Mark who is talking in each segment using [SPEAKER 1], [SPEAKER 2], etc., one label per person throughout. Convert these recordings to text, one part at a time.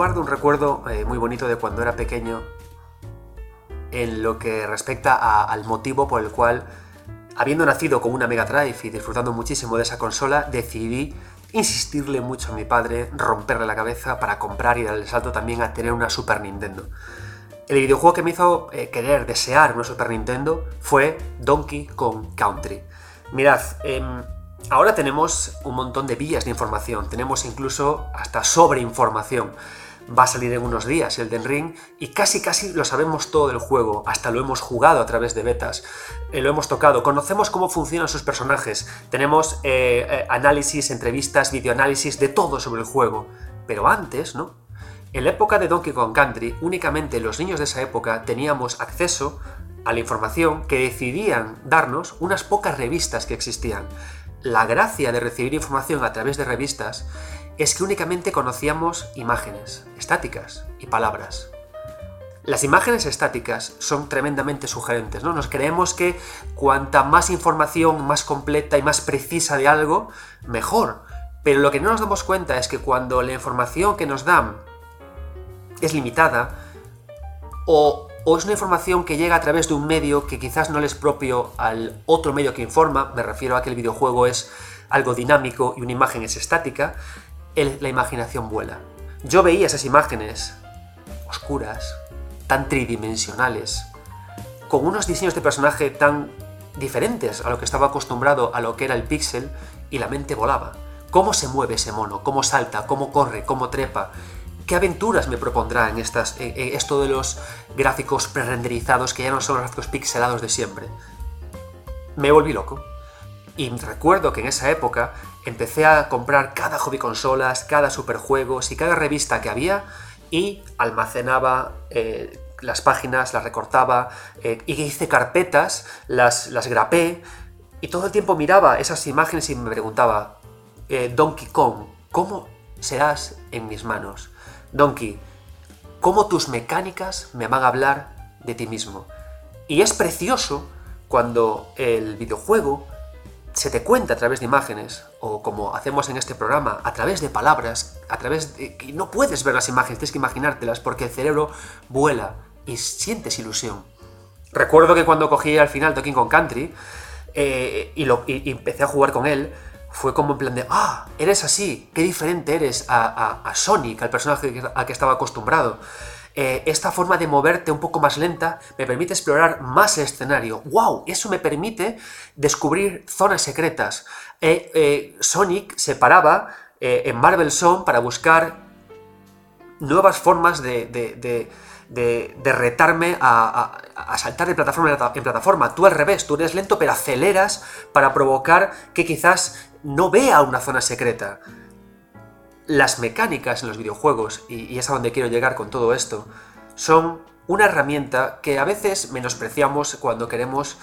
[SPEAKER 1] guardo un recuerdo eh, muy bonito de cuando era pequeño en lo que respecta al motivo por el cual, habiendo nacido con una Mega Drive y disfrutando muchísimo de esa consola, decidí insistirle mucho a mi padre, romperle la cabeza para comprar y darle el salto también a tener una Super Nintendo. El videojuego que me hizo eh, querer, desear una Super Nintendo fue Donkey Kong Country. Mirad, em, ahora tenemos un montón de vías de información, tenemos incluso hasta sobreinformación. Va a salir en unos días el Den Ring y casi casi lo sabemos todo del juego, hasta lo hemos jugado a través de betas, eh, lo hemos tocado, conocemos cómo funcionan sus personajes, tenemos eh, análisis, entrevistas, videoanálisis de todo sobre el juego. Pero antes, ¿no? En la época de Donkey Kong Country, únicamente los niños de esa época teníamos acceso a la información que decidían darnos unas pocas revistas que existían. La gracia de recibir información a través de revistas es que únicamente conocíamos imágenes estáticas y palabras. Las imágenes estáticas son tremendamente sugerentes, ¿no? Nos creemos que cuanta más información más completa y más precisa de algo, mejor. Pero lo que no nos damos cuenta es que cuando la información que nos dan es limitada o, es una información que llega a través de un medio que quizás no le es propio al otro medio que informa, me refiero a que el videojuego es algo dinámico y una imagen es estática, la imaginación vuela. Yo veía esas imágenes oscuras, tan tridimensionales, con unos diseños de personaje tan diferentes a lo que estaba acostumbrado a lo que era el pixel, y la mente volaba. ¿Cómo se mueve ese mono? ¿Cómo salta? ¿Cómo corre? ¿Cómo trepa? ¿Qué aventuras me propondrá en, estas, esto de los gráficos pre-renderizados que ya no son los gráficos pixelados de siempre? Me volví loco. Y recuerdo que en esa época empecé a comprar cada hobby consolas, cada superjuegos y cada revista que había y almacenaba eh, las páginas, las recortaba eh, y hice carpetas, las, las grapé y todo el tiempo miraba esas imágenes y me preguntaba, eh, Donkey Kong, ¿cómo serás en mis manos? Donkey, cómo tus mecánicas me van a hablar de ti mismo. Y es precioso cuando el videojuego se te cuenta a través de imágenes, o como hacemos en este programa, a través de palabras, a través de... que no puedes ver las imágenes, tienes que imaginártelas porque el cerebro vuela y sientes ilusión. Recuerdo que cuando cogí al final Donkey Kong Country eh, y, empecé a jugar con él, fue como en plan de, ah, eres así, qué diferente eres a, Sonic, al personaje al que estaba acostumbrado. Eh, esta forma de moverte un poco más lenta me permite explorar más el escenario. ¡Wow! Eso me permite descubrir zonas secretas. Eh, eh, Sonic se paraba en Marvel Zone para buscar nuevas formas de de, retarme a, saltar de plataforma en plataforma. Tú al revés, tú eres lento pero aceleras para provocar que quizás no vea una zona secreta. Las mecánicas en los videojuegos, y, es a donde quiero llegar con todo esto, son una herramienta que a veces menospreciamos cuando queremos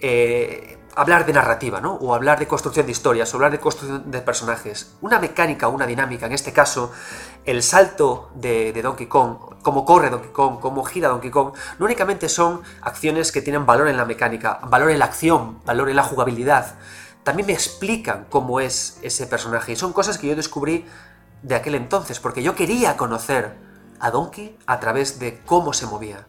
[SPEAKER 1] eh, hablar de narrativa, ¿no? O hablar de construcción de historias, o hablar de construcción de personajes. Una mecánica, una dinámica, en este caso, el salto de, Donkey Kong, cómo corre Donkey Kong, cómo gira Donkey Kong, no únicamente son acciones que tienen valor en la mecánica, valor en la acción, valor en la jugabilidad. También me explican cómo es ese personaje. Y son cosas que yo descubrí de aquel entonces, porque yo quería conocer a Donkey a través de cómo se movía.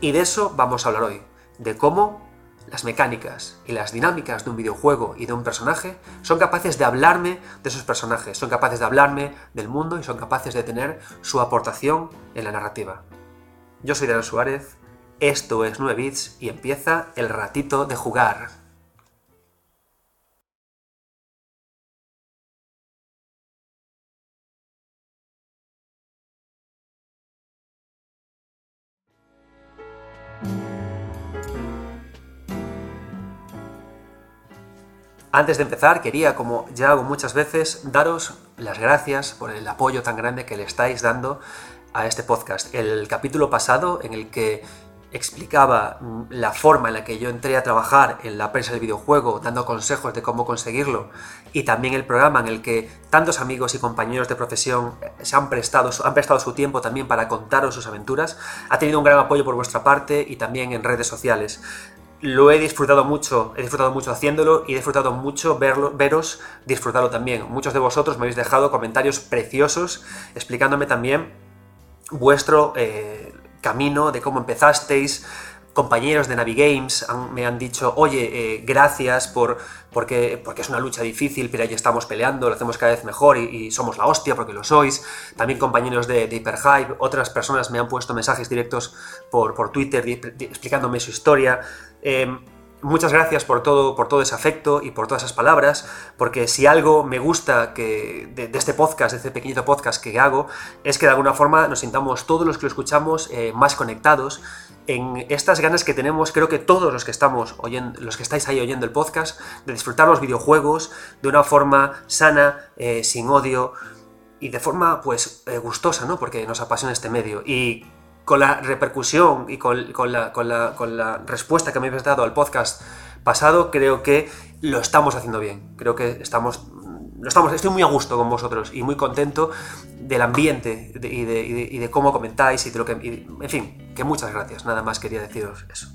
[SPEAKER 1] Y de eso vamos a hablar hoy, de cómo las mecánicas y las dinámicas de un videojuego y de un personaje son capaces de hablarme de esos personajes, son capaces de hablarme del mundo y son capaces de tener su aportación en la narrativa. Yo soy Daniel Suárez, esto es 9 bits y empieza el ratito de jugar. Antes de empezar, quería, como ya hago muchas veces, daros las gracias por el apoyo tan grande que le estáis dando a este podcast. El capítulo pasado, en el que explicaba mm, la forma en la que yo entré a trabajar en la prensa del videojuego, dando consejos de cómo conseguirlo, y también el programa en el que tantos amigos y compañeros de profesión eh, se han prestado, han prestado su tiempo también para contaros sus aventuras, ha tenido un gran apoyo por vuestra parte y también en redes sociales lo he disfrutado mucho, he disfrutado mucho haciéndolo y he disfrutado mucho verlo, veros disfrutarlo también. Muchos de vosotros me habéis dejado comentarios preciosos explicándome también vuestro eh, camino, de cómo empezasteis, compañeros de Navigames me han dicho, oye, eh, gracias por, porque, porque es una lucha difícil, pero ahí estamos peleando, lo hacemos cada vez mejor y, somos la hostia porque lo sois. También compañeros de, Hyperhype, otras personas me han puesto mensajes directos por, por Twitter explicándome su historia. Em, muchas gracias por todo, por todo ese afecto y por todas esas palabras, porque si algo me gusta que, de, este podcast, de este pequeñito podcast que hago, es que de alguna forma nos sintamos todos los que lo escuchamos eh, más conectados en estas ganas que tenemos, creo que todos los que estamos oyendo, los que estáis ahí oyendo el podcast, de disfrutar los videojuegos de una forma sana, eh, sin odio y de forma pues eh, gustosa, ¿no? Porque nos apasiona este medio. Y con la repercusión y con, la, respuesta que me habéis dado al podcast pasado, creo que lo estamos haciendo bien. Creo que estamos, lo estamos, estoy muy a gusto con vosotros y muy contento del ambiente y, de, cómo comentáis y de lo que... en fin, que muchas gracias. Nada más quería deciros eso.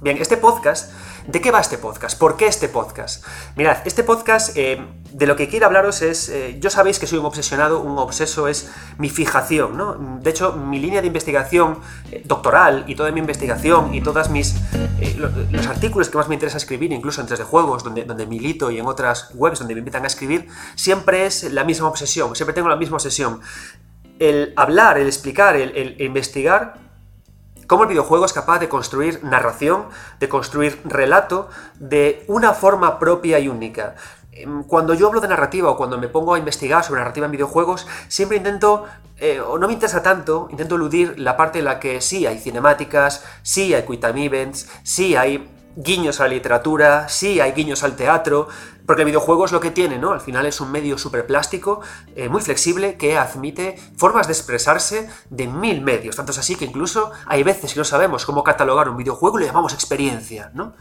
[SPEAKER 1] Bien, este podcast, ¿de qué va este podcast? ¿Por qué este podcast? Mirad, este podcast eh, de lo que quiero hablaros es, eh, yo sabéis que soy un obsesionado, un obseso es mi fijación, ¿no? De hecho, mi línea de investigación eh, doctoral y toda mi investigación y todas mis, los artículos que más me interesa escribir, incluso en 3 de juegos, donde, donde milito y en otras webs donde me invitan a escribir, siempre es la misma obsesión, siempre tengo la misma obsesión. El hablar, el explicar, el investigar cómo el videojuego es capaz de construir narración, de construir relato de una forma propia y única. Em, cuando yo hablo de narrativa o cuando me pongo a investigar sobre narrativa en videojuegos, siempre intento, eh, o no me interesa tanto, intento eludir la parte en la que sí hay cinemáticas, sí hay quick time events, sí hay guiños a la literatura, sí hay guiños al teatro, porque el videojuego es lo que tiene, ¿no? Al final es un medio súper plástico, eh, muy flexible, que admite formas de expresarse de mil medios. Tanto es así que incluso hay veces que no sabemos cómo catalogar un videojuego y le llamamos experiencia, ¿no?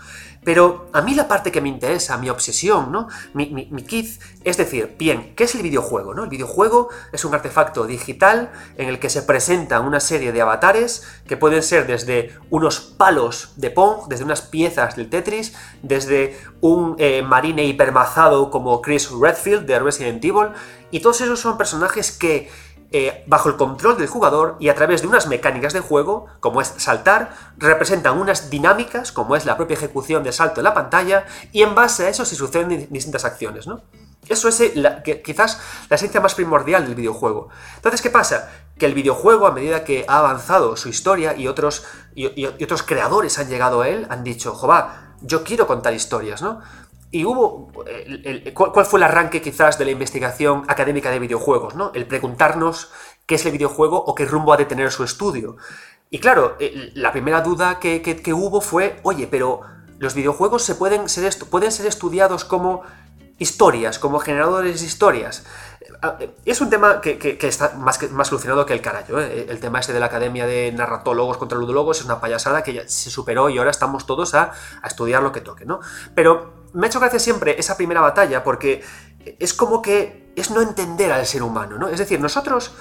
[SPEAKER 1] Pero a mí la parte que me interesa, mi obsesión, ¿no? Mi, kit, es decir, bien, ¿qué es el videojuego? ¿no? El videojuego es un artefacto digital en el que se presentan una serie de avatares que pueden ser desde unos palos de Pong, desde unas piezas del Tetris, desde un eh, marine hipermazado como Chris Redfield de Resident Evil, y todos esos son personajes que eh, bajo el control del jugador y a través de unas mecánicas de juego, como es saltar, representan unas dinámicas, como es la propia ejecución de salto en la pantalla, y en base a eso se suceden distintas acciones, ¿no? Eso es eh, quizás la esencia más primordial del videojuego. Entonces, ¿qué pasa? Que el videojuego, a medida que ha avanzado su historia y otros, y, otros creadores han llegado a él, han dicho, jova, yo quiero contar historias, ¿no? Y hubo. ¿cuál, fue el arranque quizás de la investigación académica de videojuegos? ¿no? El preguntarnos qué es el videojuego o qué rumbo ha de tener su estudio. Y claro, la primera duda que, hubo fue, oye, pero los videojuegos se pueden ser, pueden ser estudiados como historias, como generadores de historias. Eh, es un tema que, está más, más solucionado que el carajo. ¿eh? El tema este de la Academia de Narratólogos contra Ludólogos es una payasada que ya se superó y ahora estamos todos a, a estudiar lo que toque, ¿no? Pero me ha hecho gracia siempre esa primera batalla porque es como que es no entender al ser humano, ¿no? Es decir, nosotros,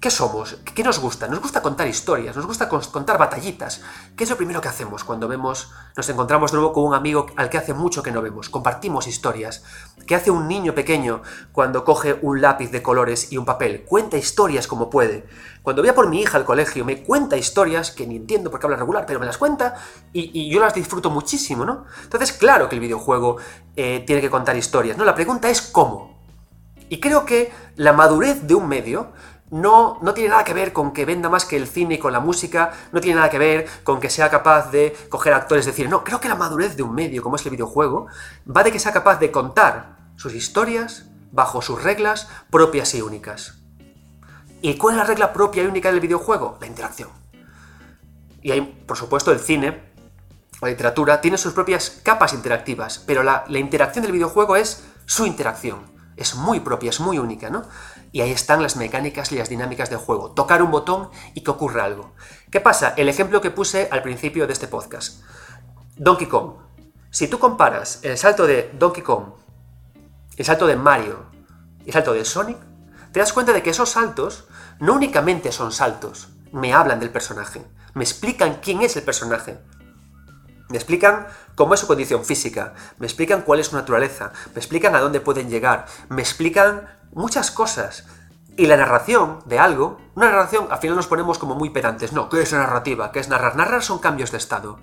[SPEAKER 1] ¿qué somos? ¿Qué nos gusta? Nos gusta contar historias, nos gusta contar batallitas. ¿Qué es lo primero que hacemos cuando vemos, nos encontramos de nuevo con un amigo al que hace mucho que no vemos? Compartimos historias. ¿Qué hace un niño pequeño cuando coge un lápiz de colores y un papel? Cuenta historias como puede. Cuando voy a por mi hija al colegio, me cuenta historias que ni entiendo por qué habla regular, pero me las cuenta y, yo las disfruto muchísimo, ¿no? Entonces, claro que el videojuego eh, tiene que contar historias, ¿no? La pregunta es cómo. Y creo que la madurez de un medio no, no, tiene nada que ver con que venda más que el cine y con la música, no tiene nada que ver con que sea capaz de coger actores de cine. No, creo que la madurez de un medio como es el videojuego va de que sea capaz de contar sus historias bajo sus reglas propias y únicas. ¿Y cuál es la regla propia y única del videojuego? La interacción. Y hay, por supuesto, el cine, la literatura, tiene sus propias capas interactivas, pero la, la interacción del videojuego es su interacción. Es muy propia, es muy única, ¿no? Y ahí están las mecánicas y las dinámicas del juego. Tocar un botón y que ocurra algo. ¿Qué pasa? El ejemplo que puse al principio de este podcast. Donkey Kong. Si tú comparas el salto de Donkey Kong, el salto de Mario y el salto de Sonic, te das cuenta de que esos saltos no únicamente son saltos, me hablan del personaje, me explican quién es el personaje, me explican cómo es su condición física, me explican cuál es su naturaleza, me explican a dónde pueden llegar, me explican muchas cosas. Y la narración de algo, una narración, al final nos ponemos como muy pedantes. No, ¿qué es narrativa? ¿Qué es narrar? Narrar son cambios de estado.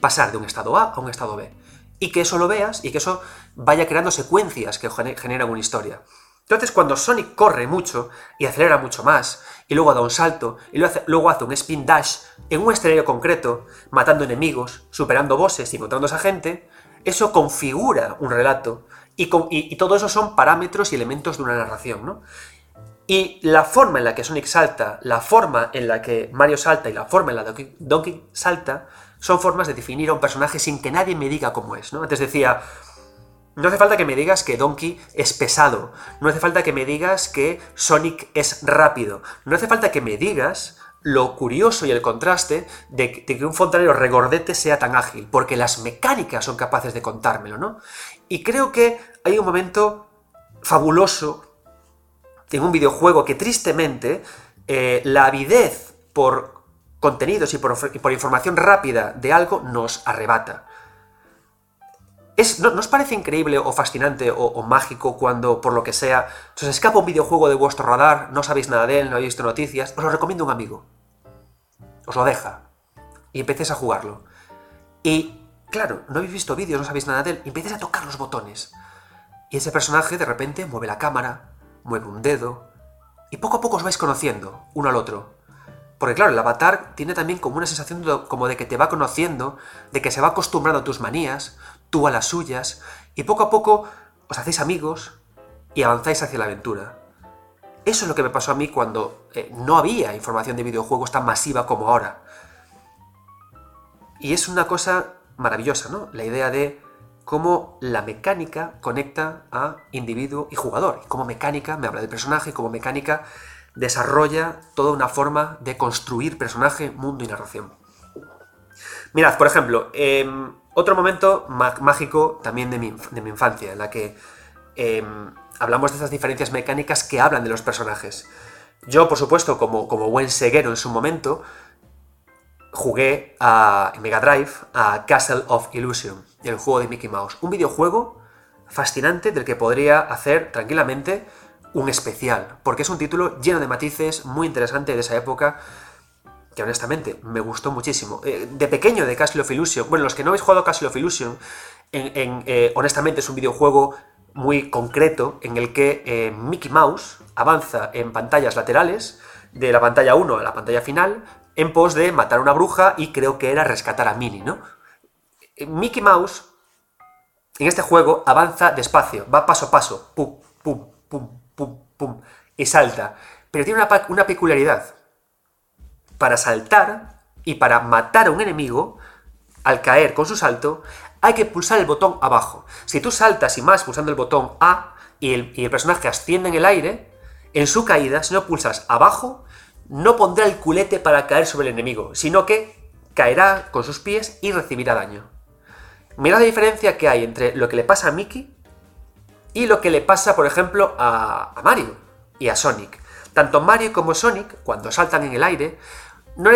[SPEAKER 1] Pasar de un estado A a un estado B. Y que eso lo veas y que eso vaya creando secuencias que generan una historia. Entonces, cuando Sonic corre mucho y acelera mucho más, y luego da un salto, y luego hace un spin dash en un escenario concreto, matando enemigos, superando bosses y encontrando a gente, eso configura un relato. Y, y, todo eso son parámetros y elementos de una narración, ¿no? Y la forma en la que Sonic salta, la forma en la que Mario salta y la forma en la que Donkey salta, son formas de definir a un personaje sin que nadie me diga cómo es, ¿no? Antes decía, no hace falta que me digas que Donkey es pesado. No hace falta que me digas que Sonic es rápido. No hace falta que me digas lo curioso y el contraste de, que un fontanero regordete sea tan ágil, porque las mecánicas son capaces de contármelo, ¿no? Y creo que hay un momento fabuloso en un videojuego que tristemente eh, la avidez por contenidos y por información rápida de algo nos arrebata no, os parece increíble o fascinante o, mágico cuando, por lo que sea, se os escapa un videojuego de vuestro radar, no sabéis nada de él, no habéis visto noticias? Os lo recomiendo un amigo. Os lo deja. Y empecéis a jugarlo. Y, claro, no habéis visto vídeos, no sabéis nada de él, y empecéis a tocar los botones. Y ese personaje de repente mueve la cámara, mueve un dedo, y poco a poco os vais conociendo uno al otro. Porque claro, el avatar tiene también como una sensación como de que te va conociendo, de que se va acostumbrando a tus manías, tú a las suyas, y poco a poco os hacéis amigos y avanzáis hacia la aventura. Eso es lo que me pasó a mí cuando eh, no había información de videojuegos tan masiva como ahora. Y es una cosa maravillosa, ¿no? La idea de cómo la mecánica conecta a individuo y jugador. Y cómo mecánica me habla del personaje, cómo mecánica desarrolla toda una forma de construir personaje, mundo y narración. Mirad, por ejemplo, em, otro momento mágico también de mi, infancia, en la que em, hablamos de esas diferencias mecánicas que hablan de los personajes. Yo, por supuesto, como, como buen seguero en su momento, jugué a, en Mega Drive a Castle of Illusion, el juego de Mickey Mouse. Un videojuego fascinante del que podría hacer tranquilamente un especial, porque es un título lleno de matices, muy interesante de esa época, que honestamente me gustó muchísimo. Eh, de pequeño de Castle of Illusion, bueno, los que no habéis jugado Castle of Illusion, en, eh, honestamente es un videojuego muy concreto en el que eh, Mickey Mouse avanza en pantallas laterales, de la pantalla 1 a la pantalla final, en pos de matar a una bruja y creo que era rescatar a Minnie, ¿no? Mickey Mouse en este juego avanza despacio, va paso a paso, pum, pum, pum, pum, pum, y salta. Pero tiene una, una peculiaridad, para saltar y para matar a un enemigo, al caer con su salto, hay que pulsar el botón abajo. Si tú saltas y más pulsando el botón A y el, personaje asciende en el aire, en su caída, si no pulsas abajo, no pondrá el culete para caer sobre el enemigo, sino que caerá con sus pies y recibirá daño. Mira la diferencia que hay entre lo que le pasa a Mickey y lo que le pasa, por ejemplo, a, Mario y a Sonic. Tanto Mario como Sonic, cuando saltan en el aire, no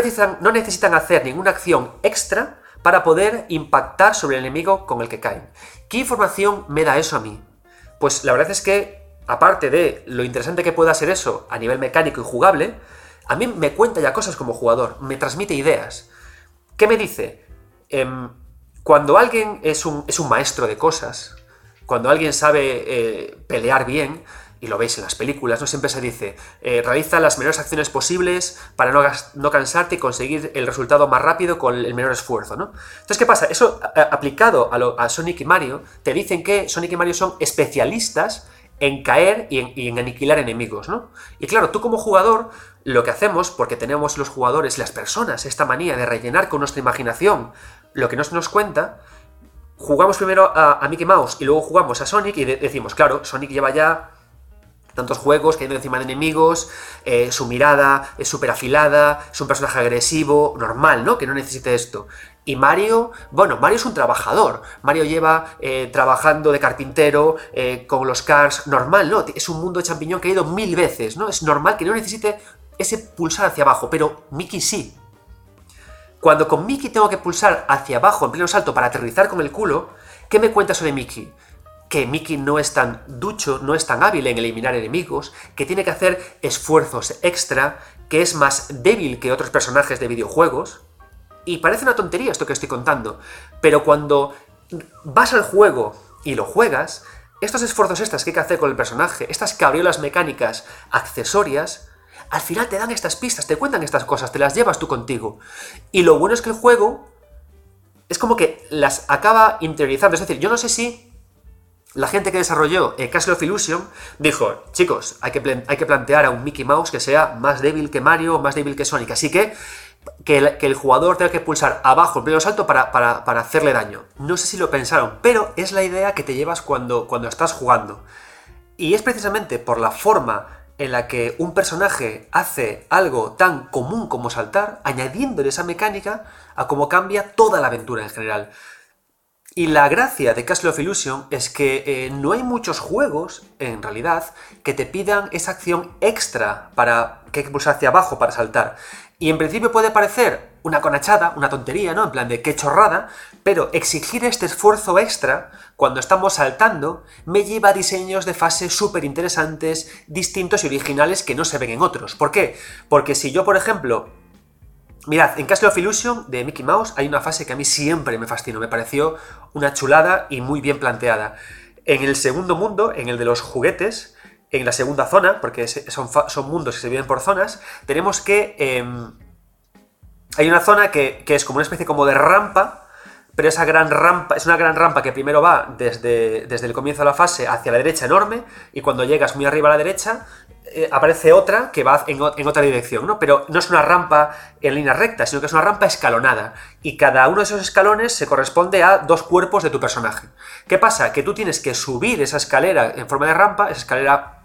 [SPEAKER 1] necesitan hacer ninguna acción extra para poder impactar sobre el enemigo con el que caen. ¿Qué información me da eso a mí? Pues la verdad es que, aparte de lo interesante que pueda ser eso a nivel mecánico y jugable, a mí me cuenta ya cosas como jugador, me transmite ideas. ¿Qué me dice? Em, cuando alguien es un, es un, maestro de cosas, cuando alguien sabe eh, pelear bien, y lo veis en las películas, ¿no? Siempre se dice, eh, realiza las menores acciones posibles para no, no, cansarte y conseguir el resultado más rápido con el menor esfuerzo, ¿no? Entonces, ¿qué pasa? Eso aplicado a, Sonic y Mario, te dicen que Sonic y Mario son especialistas en caer y en, aniquilar enemigos, ¿no? Y claro, tú como jugador, lo que hacemos, porque tenemos los jugadores, las personas, esta manía de rellenar con nuestra imaginación lo que no se nos cuenta, jugamos primero a, a Mickey Mouse y luego jugamos a Sonic y decimos, claro, Sonic lleva ya tantos juegos, cayendo encima de enemigos, eh, su mirada es súper afilada, es un personaje agresivo, normal, ¿no? Que no necesite esto. Y Mario, bueno, Mario es un trabajador. Mario lleva eh, trabajando de carpintero eh, con los cars, normal, ¿no? Es un mundo de champiñón que ha ido mil veces, ¿no? Es normal que no necesite ese pulsar hacia abajo, pero Mickey sí. Cuando con Mickey tengo que pulsar hacia abajo en pleno salto para aterrizar con el culo, ¿qué me cuenta de Mickey? Que Mickey no es tan ducho, no es tan hábil en eliminar enemigos, que tiene que hacer esfuerzos extra, que es más débil que otros personajes de videojuegos. Y parece una tontería esto que estoy contando, pero cuando vas al juego y lo juegas, estos esfuerzos extras que hay que hacer con el personaje, estas cabriolas mecánicas accesorias, al final te dan estas pistas, te cuentan estas cosas, te las llevas tú contigo. Y lo bueno es que el juego es como que las acaba interiorizando. Es decir, yo no sé si la gente que desarrolló eh, Castle of Illusion dijo, chicos, hay que, hay que plantear a un Mickey Mouse que sea más débil que Mario, más débil que Sonic. Así que que el, jugador tenga que pulsar abajo el primer salto para, hacerle daño. No sé si lo pensaron, pero es la idea que te llevas cuando, cuando estás jugando. Y es precisamente por la forma en la que un personaje hace algo tan común como saltar, añadiéndole esa mecánica a cómo cambia toda la aventura en general. Y la gracia de Castle of Illusion es que eh, no hay muchos juegos, en realidad, que te pidan esa acción extra para que hay que pulsar hacia abajo para saltar. Y en principio puede parecer una conachada, una tontería, ¿no? En plan de qué chorrada, pero exigir este esfuerzo extra cuando estamos saltando me lleva a diseños de fase súper interesantes, distintos y originales que no se ven en otros. ¿Por qué? Porque si yo, por ejemplo, Mirad, en Castle of Illusion de Mickey Mouse hay una fase que a mí siempre me fascinó, me pareció una chulada y muy bien planteada. En el segundo mundo, en el de los juguetes, en la segunda zona, porque son, mundos que se viven por zonas, tenemos que... Em, hay una zona que, que, es como una especie como de rampa, pero esa gran rampa, es una gran rampa que primero va desde, desde el comienzo de la fase hacia la derecha enorme, y cuando llegas muy arriba a la derecha, eh, aparece otra que va en, otra dirección, ¿no? Pero no es una rampa en línea recta, sino que es una rampa escalonada. Y cada uno de esos escalones se corresponde a dos cuerpos de tu personaje. ¿Qué pasa? Que tú tienes que subir esa escalera en forma de rampa, esa escalera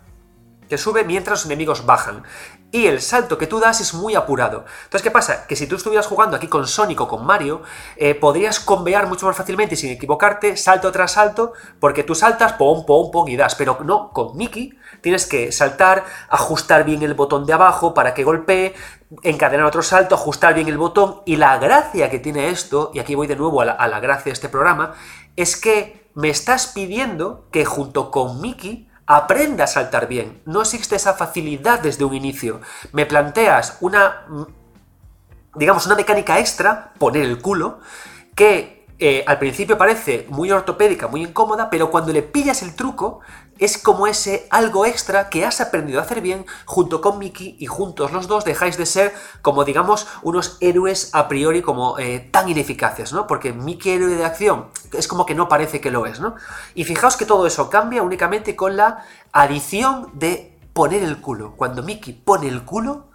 [SPEAKER 1] que sube mientras los enemigos bajan y el salto que tú das es muy apurado. Entonces, ¿qué pasa? Que si tú estuvieras jugando aquí con Sonic o con Mario, eh, podrías convear mucho más fácilmente sin equivocarte, salto tras salto, porque tú saltas, pom, pom, pom y das. Pero no, con Mickey tienes que saltar, ajustar bien el botón de abajo para que golpee, encadenar otro salto, ajustar bien el botón. Y la gracia que tiene esto, y aquí voy de nuevo a la, a la gracia de este programa, es que me estás pidiendo que junto con Mickey aprenda a saltar bien. No existe esa facilidad desde un inicio. Me planteas una, digamos, una mecánica extra, poner el culo, que eh, al principio parece muy ortopédica, muy incómoda, pero cuando le pillas el truco, es como ese algo extra que has aprendido a hacer bien junto con Mickey y juntos los dos dejáis de ser como digamos unos héroes a priori como eh, tan ineficaces, ¿no? Porque Mickey héroe de acción es como que no parece que lo es, ¿no? Y fijaos que todo eso cambia únicamente con la adición de poner el culo. Cuando Mickey pone el culo,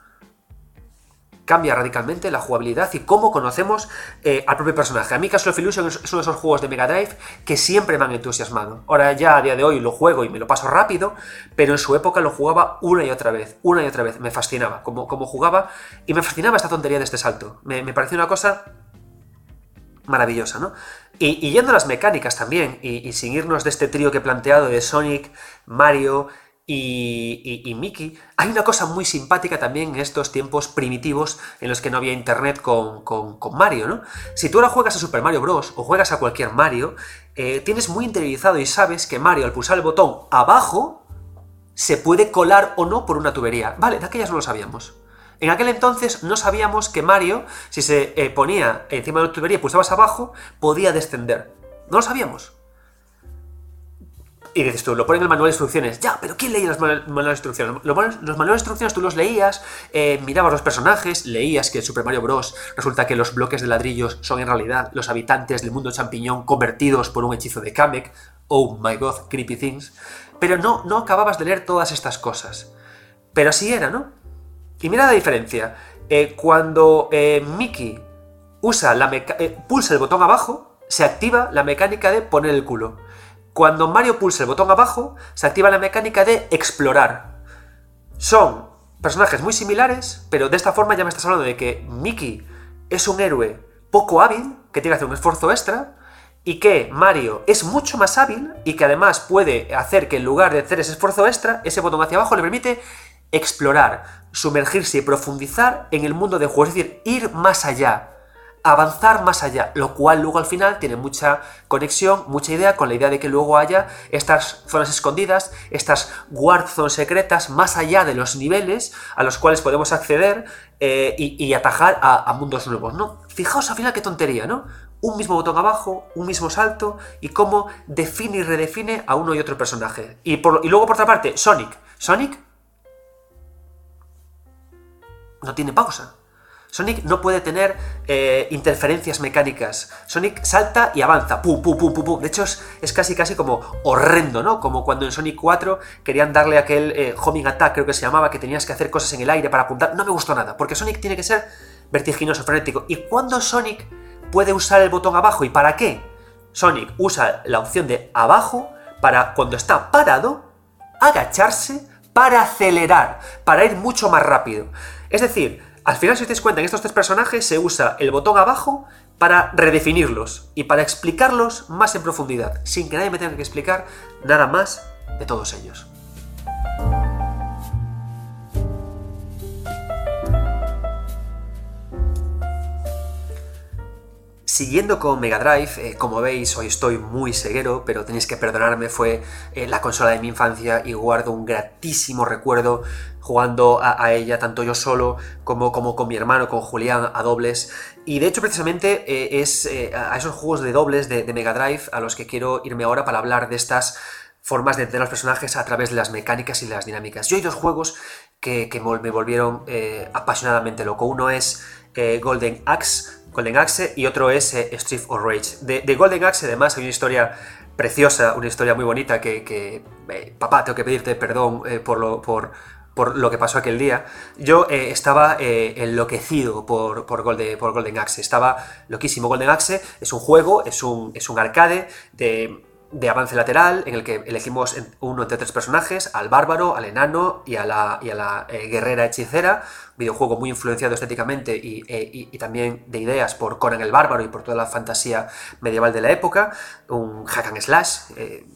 [SPEAKER 1] cambia radicalmente la jugabilidad y cómo conocemos eh, al propio personaje. A mí Castle of Illusion es uno de esos juegos de Mega Drive que siempre me han entusiasmado. Ahora ya a día de hoy lo juego y me lo paso rápido, pero en su época lo jugaba una y otra vez, una y otra vez. Me fascinaba como, jugaba y me fascinaba esta tontería de este salto. Me, me pareció una cosa maravillosa, ¿no? Y, yendo a las mecánicas también, y, y sin irnos de este trío que he planteado de Sonic, Mario y, Mickey. Hay una cosa muy simpática también en estos tiempos primitivos en los que no había internet con, Mario, ¿no? Si tú ahora juegas a Super Mario Bros. o juegas a cualquier Mario, eh, tienes muy interiorizado y sabes que Mario al pulsar el botón abajo se puede colar o no por una tubería. Vale, de aquellas no lo sabíamos. En aquel entonces no sabíamos que Mario, si se eh, ponía encima de la tubería y pulsabas abajo, podía descender. No lo sabíamos. Y dices tú, lo ponen en el manual de instrucciones. Ya, pero ¿quién leía los manuales de instrucciones? Los manuales de instrucciones tú los leías, eh, mirabas los personajes, leías que en Super Mario Bros. resulta que los bloques de ladrillos son en realidad los habitantes del mundo champiñón convertidos por un hechizo de Kamek. Oh my god, creepy things. Pero no, no acababas de leer todas estas cosas. Pero así era, ¿no? Y mira la diferencia. Eh, cuando eh, Mickey usa la pulsa el botón abajo, se activa la mecánica de poner el culo. Cuando Mario pulsa el botón abajo, se activa la mecánica de explorar. Son personajes muy similares, pero de esta forma ya me estás hablando de que Mickey es un héroe poco hábil, que tiene que hacer un esfuerzo extra, y que Mario es mucho más hábil y que además puede hacer que en lugar de hacer ese esfuerzo extra, ese botón hacia abajo le permite explorar, sumergirse y profundizar en el mundo de juego, es decir, ir más allá, avanzar más allá, lo cual luego al final tiene mucha conexión, mucha idea con la idea de que luego haya estas zonas escondidas, estas guard zones secretas más allá de los niveles a los cuales podemos acceder eh, y, atajar a, mundos nuevos, ¿no? Fijaos al final qué tontería, ¿no? Un mismo botón abajo, un mismo salto y cómo define y redefine a uno y otro personaje. Y, y luego por otra parte, Sonic. Sonic no tiene pausa. Sonic no puede tener eh, interferencias mecánicas. Sonic salta y avanza. Pum, pum, pum, pum, De hecho, es, casi casi como horrendo, ¿no? Como cuando en Sonic 4 querían darle aquel eh, homing attack, creo que se llamaba, que tenías que hacer cosas en el aire para apuntar. No me gustó nada, porque Sonic tiene que ser vertiginoso, frenético. ¿Y cuando Sonic puede usar el botón abajo? ¿Y para qué? Sonic usa la opción de abajo para cuando está parado, agacharse para acelerar, para ir mucho más rápido. Es decir, al final, si os dais cuenta, en estos tres personajes se usa el botón abajo para redefinirlos y para explicarlos más en profundidad, sin que nadie me tenga que explicar nada más de todos ellos. Siguiendo con Mega Drive, eh, como veis, hoy estoy muy ceguero, pero tenéis que perdonarme, fue eh, la consola de mi infancia y guardo un gratísimo recuerdo jugando a, ella, tanto yo solo como, como, con mi hermano, con Julián, a dobles. Y de hecho, precisamente eh, es a esos juegos de dobles de, Mega Drive a los que quiero irme ahora para hablar de estas formas de entender los personajes a través de las mecánicas y las dinámicas. Yo hay dos juegos que, me volvieron apasionadamente loco. Uno es Golden Axe, Golden Axe y otro es eh, Street of Rage. De, Golden Axe además hay una historia preciosa, una historia muy bonita que, eh, papá, tengo que pedirte perdón eh, por, lo, por, por lo que pasó aquel día. Yo estaba enloquecido por, por, Golden, Axe, estaba loquísimo. Golden Axe es un juego, es un, es un arcade de de avance lateral en el que elegimos uno entre tres personajes, al bárbaro, al enano y a la, y a la eh, guerrera hechicera, videojuego muy influenciado estéticamente eh, y, también de ideas por Conan el bárbaro y por toda la fantasía medieval de la época, un hack and slash, eh,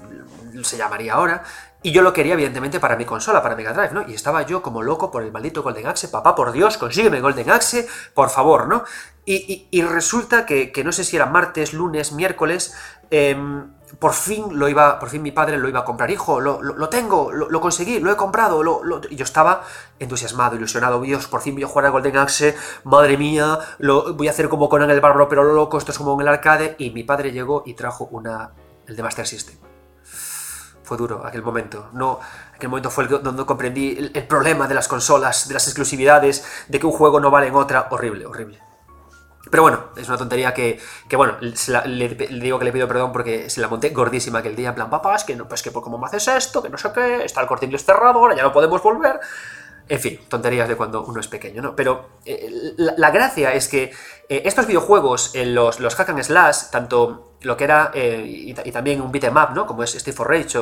[SPEAKER 1] se llamaría ahora, y yo lo quería, evidentemente, para mi consola, para Mega Drive, ¿no? Y estaba yo como loco por el maldito Golden Axe. Papá, por Dios, consígueme Golden Axe, por favor, ¿no? Y, resulta que, no sé si era martes, lunes, miércoles, em, por fin lo iba, por fin mi padre lo iba a comprar. Hijo, lo, tengo, lo, conseguí, lo he comprado. y yo estaba entusiasmado, ilusionado. Dios, por fin voy a jugar a Golden Axe. Madre mía, lo, voy a hacer como con el bárbaro, pero lo loco, esto es como en el arcade. Y mi padre llegó y trajo una, el de Master System. Fue duro aquel momento. No, aquel momento fue donde comprendí el, problema de las consolas, de las exclusividades, de que un juego no vale en otra. Horrible, horrible. Pero bueno, es una tontería que, que bueno, le, digo que le pido perdón porque se la monté gordísima aquel día, en plan, papá, es que, no, pues que cómo me haces esto, que no sé qué, está el corte inglés cerrado, ahora ya no podemos volver. En fin, tonterías de cuando uno es pequeño, ¿no? Pero eh, la, gracia es que eh, estos videojuegos, los, los hack and slash, tanto lo que era, eh, y, también un beat'em ¿no? Como es Steve for Rage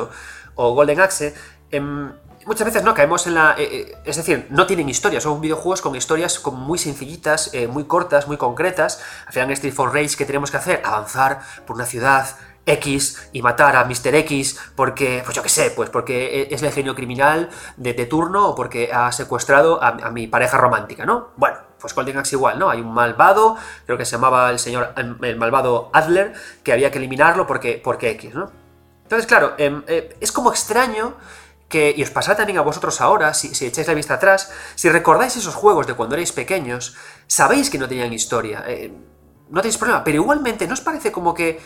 [SPEAKER 1] o, Golden Axe, em, muchas veces no caemos en la. Eh, eh, es decir, no tienen historia, son videojuegos con historias muy sencillitas, muy cortas, muy concretas. Al final en for Rage, ¿qué tenemos que hacer? Avanzar por una ciudad. X y matar a Mr. X porque, pues yo qué sé, pues porque es el genio criminal de, turno o porque ha secuestrado a, mi pareja romántica, ¿no? Bueno, pues Golden Axe igual, ¿no? Hay un malvado, creo que se llamaba el señor, el malvado Adler, que había que eliminarlo porque, porque X, ¿no? Entonces, claro, em, es como extraño y os pasará también a vosotros ahora, si, echáis la vista atrás, si recordáis esos juegos de cuando erais pequeños, sabéis que no tenían historia, eh, no tenéis problema, pero igualmente, ¿no os parece como que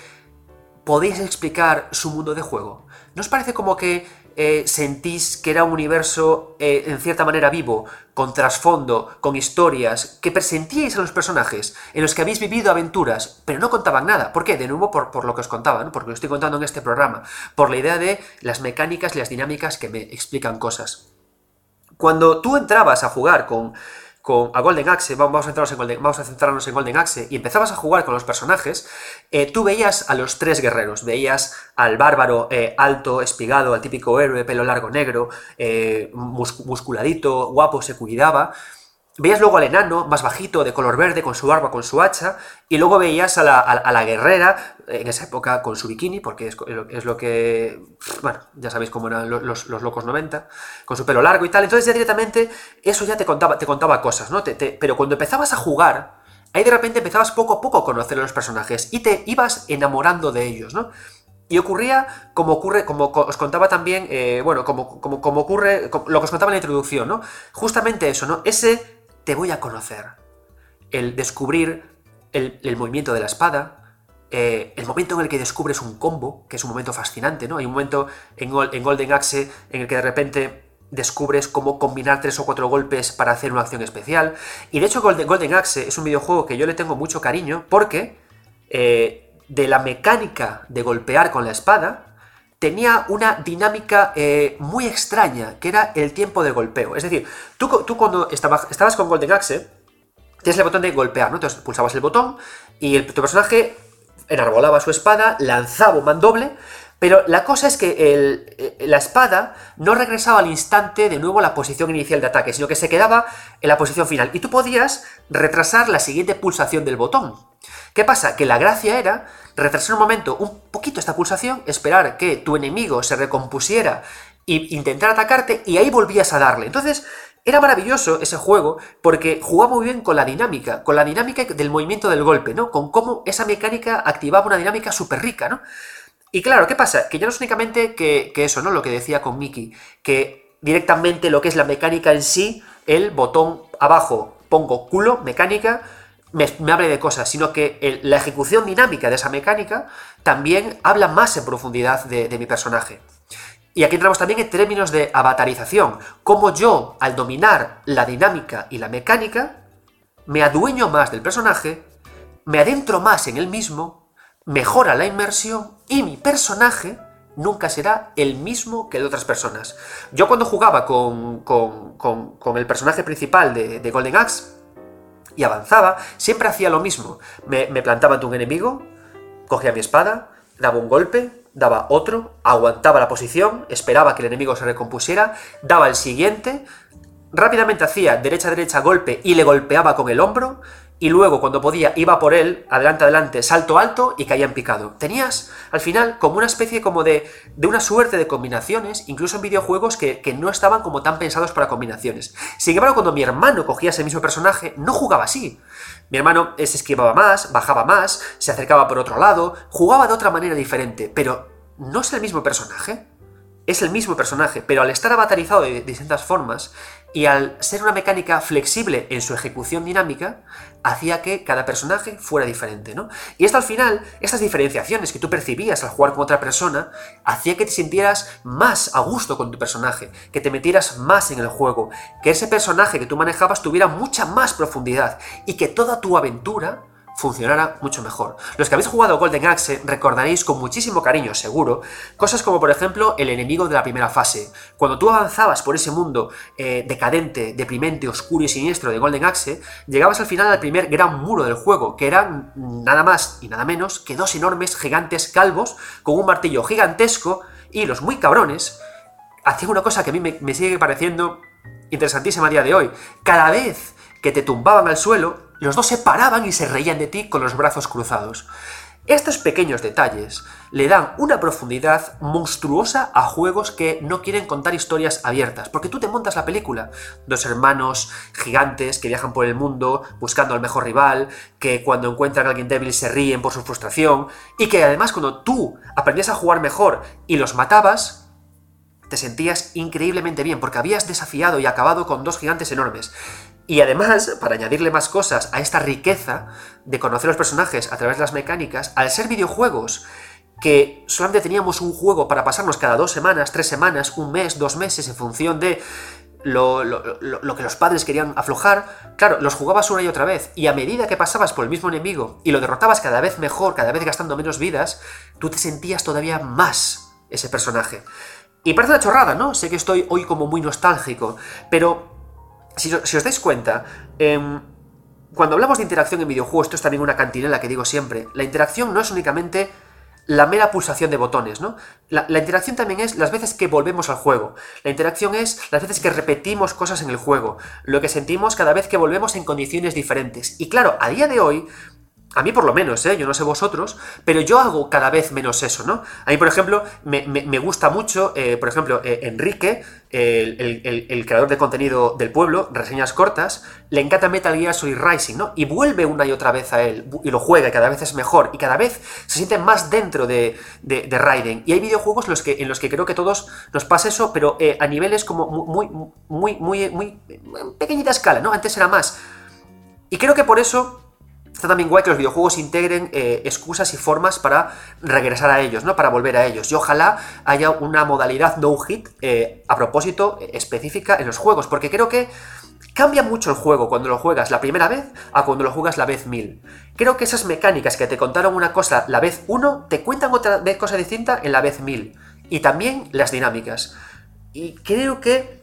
[SPEAKER 1] podéis explicar su mundo de juego? ¿No os parece como que eh, sentís que era un universo eh, en cierta manera vivo, con trasfondo, con historias, que presentíais a los personajes, en los que habéis vivido aventuras, pero no contaban nada. ¿Por qué? De nuevo por, lo que os contaba, porque lo estoy contando en este programa, por la idea de las mecánicas y las dinámicas que me explican cosas. Cuando tú entrabas a jugar con con, a Golden Axe, vamos a, centrarnos en Golden, vamos a centrarnos en Golden Axe, y empezabas a jugar con los personajes, eh, tú veías a los tres guerreros, veías al bárbaro eh, alto, espigado, al típico héroe, pelo largo negro, eh, musculadito, guapo, se cuidaba, Veías luego al enano, más bajito, de color verde, con su barba, con su hacha, y luego veías a la, guerrera, en esa época con su bikini, porque es, lo que... Bueno, ya sabéis cómo eran los, locos 90, con su pelo largo y tal. Entonces ya directamente eso ya te contaba, te contaba cosas, ¿no? pero cuando empezabas a jugar, ahí de repente empezabas poco a poco a conocer a los personajes y te ibas enamorando de ellos, ¿no? Y ocurría como ocurre, como os contaba también, eh, bueno, como, como, como ocurre, lo que os contaba en la introducción, ¿no? Justamente eso, ¿no? Ese te voy a conocer. El descubrir el, movimiento de la espada, eh, el momento en el que descubres un combo, que es un momento fascinante, ¿no? Hay un momento en, en Golden Axe en el que de repente descubres cómo combinar tres o cuatro golpes para hacer una acción especial. Y de hecho Golden, Golden Axe es un videojuego que yo le tengo mucho cariño porque eh, de la mecánica de golpear con la espada tenía una dinámica eh, muy extraña, que era el tiempo de golpeo. Es decir, tú, cuando estabas, con Golden Axe, tienes el botón de golpear, ¿no? Entonces pulsabas el botón y el, tu personaje enarbolaba su espada, lanzaba un mandoble, pero la cosa es que eh, la espada no regresaba al instante de nuevo a la posición inicial de ataque, sino que se quedaba en la posición final. Y tú podías retrasar la siguiente pulsación del botón. ¿Qué pasa? Que la gracia era retrasar un momento un poquito esta pulsación, esperar que tu enemigo se recompusiera e intentar atacarte y ahí volvías a darle. Entonces, era maravilloso ese juego porque jugaba muy bien con la dinámica, con la dinámica del movimiento del golpe, ¿no? Con cómo esa mecánica activaba una dinámica súper rica, ¿no? Y claro, ¿qué pasa? Que ya no es únicamente que, eso, ¿no? Lo que decía con Mickey, que directamente lo que es la mecánica en sí, el botón abajo pongo culo, mecánica, me, me hable de cosas, sino que la ejecución dinámica de esa mecánica también habla más en profundidad de, mi personaje. Y aquí entramos también en términos de avatarización, cómo yo, al dominar la dinámica y la mecánica, me adueño más del personaje, me adentro más en él mismo mejora la inmersión y mi personaje nunca será el mismo que el de otras personas. Yo cuando jugaba con, el personaje principal de, Golden Axe y avanzaba, siempre hacía lo mismo. Me, me plantaba ante un enemigo, cogía mi espada, daba un golpe, daba otro, aguantaba la posición, esperaba que el enemigo se recompusiera, daba el siguiente, rápidamente hacía derecha-derecha golpe y le golpeaba con el hombro, y luego cuando podía iba por él, adelante, adelante, salto alto y caía en picado. Tenías al final como una especie como de, de una suerte de combinaciones, incluso en videojuegos que, que, no estaban como tan pensados para combinaciones. Sin embargo, cuando mi hermano cogía ese mismo personaje, no jugaba así. Mi hermano se esquivaba más, bajaba más, se acercaba por otro lado, jugaba de otra manera diferente, pero ¿no es el mismo personaje? Es el mismo personaje, pero al estar avatarizado de distintas formas, y al ser una mecánica flexible en su ejecución dinámica, hacía que cada personaje fuera diferente, ¿no? Y esto al final, estas diferenciaciones que tú percibías al jugar con otra persona, hacía que te sintieras más a gusto con tu personaje, que te metieras más en el juego, que ese personaje que tú manejabas tuviera mucha más profundidad y que toda tu aventura funcionara mucho mejor. Los que habéis jugado Golden Axe recordaréis con muchísimo cariño, seguro, cosas como por ejemplo el enemigo de la primera fase. Cuando tú avanzabas por ese mundo eh, decadente, deprimente, oscuro y siniestro de Golden Axe, llegabas al final al primer gran muro del juego, que eran nada más y nada menos que dos enormes gigantes calvos con un martillo gigantesco y los muy cabrones hacían una cosa que a mí me, me sigue pareciendo interesantísima a día de hoy. Cada vez que te tumbaban al suelo, los dos se paraban y se reían de ti con los brazos cruzados. Estos pequeños detalles le dan una profundidad monstruosa a juegos que no quieren contar historias abiertas, porque tú te montas la película. Dos hermanos gigantes que viajan por el mundo buscando al mejor rival, que cuando encuentran a alguien débil se ríen por su frustración, y que además cuando tú aprendías a jugar mejor y los matabas, te sentías increíblemente bien, porque habías desafiado y acabado con dos gigantes enormes. Y además, para añadirle más cosas a esta riqueza de conocer los personajes a través de las mecánicas, al ser videojuegos que solamente teníamos un juego para pasarnos cada dos semanas, tres semanas, un mes, dos meses, en función de lo, que los padres querían aflojar, claro, los jugabas una y otra vez, y a medida que pasabas por el mismo enemigo y lo derrotabas cada vez mejor, cada vez gastando menos vidas, tú te sentías todavía más ese personaje. Y parece una chorrada, ¿no? Sé que estoy hoy como muy nostálgico, pero si, os dais cuenta, em, cuando hablamos de interacción en videojuegos, esto es también una cantinela que digo siempre, la interacción no es únicamente la mera pulsación de botones, ¿no? La, la, interacción también es las veces que volvemos al juego. La interacción es las veces que repetimos cosas en el juego. Lo que sentimos cada vez que volvemos en condiciones diferentes. Y claro, a día de hoy, A mí por lo menos, ¿eh? yo no sé vosotros, pero yo hago cada vez menos eso, ¿no? A mí, por ejemplo, me, gusta mucho, eh, por ejemplo, eh, Enrique, el, creador de contenido del pueblo, reseñas cortas, le encanta Metal Gear Solid Rising, ¿no? Y vuelve una y otra vez a él, y lo juega, y cada vez es mejor, y cada vez se siente más dentro de, de, Raiden. Y hay videojuegos los que, en los que creo que todos nos pasa eso, pero a niveles como muy, muy, muy, muy, muy pequeñita escala, ¿no? Antes era más. Y creo que por eso Está también guay que los videojuegos integren eh, excusas y formas para regresar a ellos, ¿no? Para volver a ellos. Y ojalá haya una modalidad no hit eh, a propósito eh, específica en los juegos, porque creo que cambia mucho el juego cuando lo juegas la primera vez a cuando lo juegas la vez mil. Creo que esas mecánicas que te contaron una cosa la vez uno, te cuentan otra vez cosa distinta en la vez mil. Y también las dinámicas. Y creo que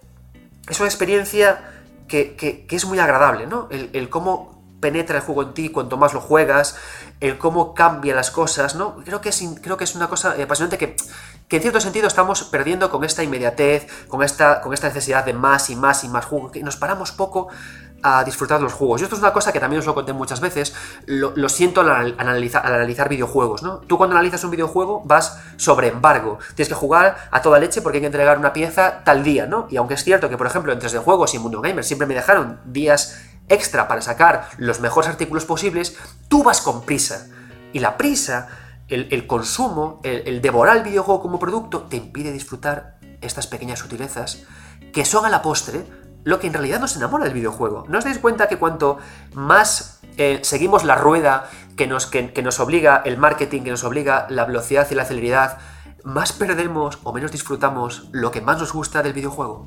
[SPEAKER 1] es una experiencia que, es muy agradable, ¿no? El cómo penetra el juego en ti cuanto más lo juegas, el cómo cambia las cosas, ¿no? Creo que es, creo que es una cosa apasionante que, que en cierto sentido estamos perdiendo con esta inmediatez, con esta, con esta necesidad de más y más y más juego, que nos paramos poco a disfrutar los juegos. Y esto es una cosa que también os lo conté muchas veces, lo, siento al analizar, al analizar videojuegos, ¿no? Tú cuando analizas un videojuego vas sobre embargo, tienes que jugar a toda leche porque hay que entregar una pieza tal día, ¿no? Y aunque es cierto que, por ejemplo, en 3D Juegos y Mundo Gamer siempre me dejaron días extra para sacar los mejores artículos posibles, tú vas con prisa. Y la prisa, el, consumo, el, devorar el videojuego como producto, te impide disfrutar estas pequeñas sutilezas que son a la postre lo que en realidad nos enamora del videojuego. ¿No os dais cuenta que cuanto más eh, seguimos la rueda que nos, que nos obliga el marketing, que nos obliga la velocidad y la celeridad, más perdemos o menos disfrutamos lo que más nos gusta del videojuego?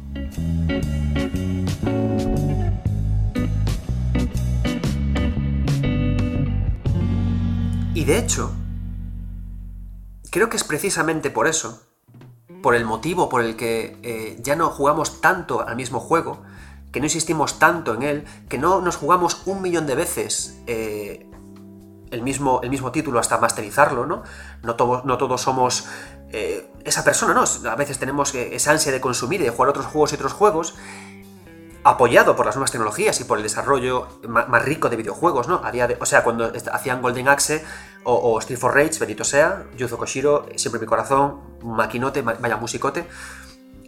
[SPEAKER 1] Y de hecho, creo que es precisamente por eso, por el motivo por el que eh, ya no jugamos tanto al mismo juego, que no insistimos tanto en él, que no nos jugamos un millón de veces eh, el, mismo, el mismo título hasta masterizarlo, ¿no? No, no todos somos eh, esa persona, ¿no? A veces tenemos esa ansia de consumir y de jugar otros juegos y otros juegos, apoyado por las nuevas tecnologías y por el desarrollo más, rico de videojuegos, ¿no? A o sea, cuando hacían Golden Axe o, Street for Rage, bendito sea, Yuzo Koshiro, siempre mi corazón, maquinote, vaya musicote.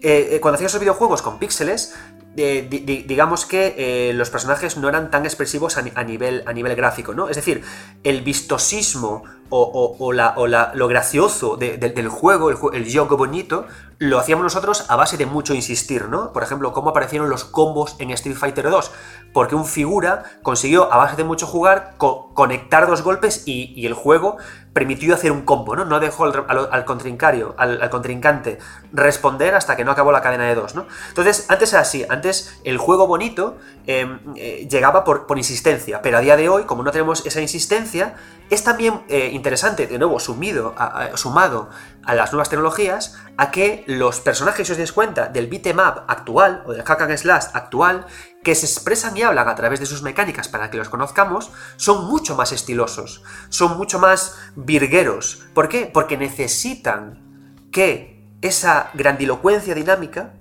[SPEAKER 1] Eh, eh, cuando hacían esos videojuegos con píxeles, digamos que eh, los personajes no eran tan expresivos a, nivel, a nivel gráfico, ¿no? Es decir, el vistosismo o, lo gracioso del juego, el, juego bonito, lo hacíamos nosotros a base de mucho insistir, ¿no? Por ejemplo, cómo aparecieron los combos en Street Fighter 2, porque un figura consiguió, a base de mucho jugar, conectar dos golpes y, el juego permitió hacer un combo, ¿no? No dejó al, contrincario, al, contrincante responder hasta que no acabó la cadena de dos, ¿no? Entonces, antes era así, antes el juego bonito em, eh, llegaba por, por, insistencia, pero a día de hoy, como no tenemos esa insistencia, es también eh, interesante, de nuevo, sumido, sumado a las nuevas tecnologías, a que los personajes, si os dais cuenta, del beatmap actual, o del hack and slash actual, que se expresan y hablan a través de sus mecánicas para que los conozcamos, son mucho más estilosos, son mucho más virgueros. ¿Por qué? Porque necesitan que esa grandilocuencia dinámica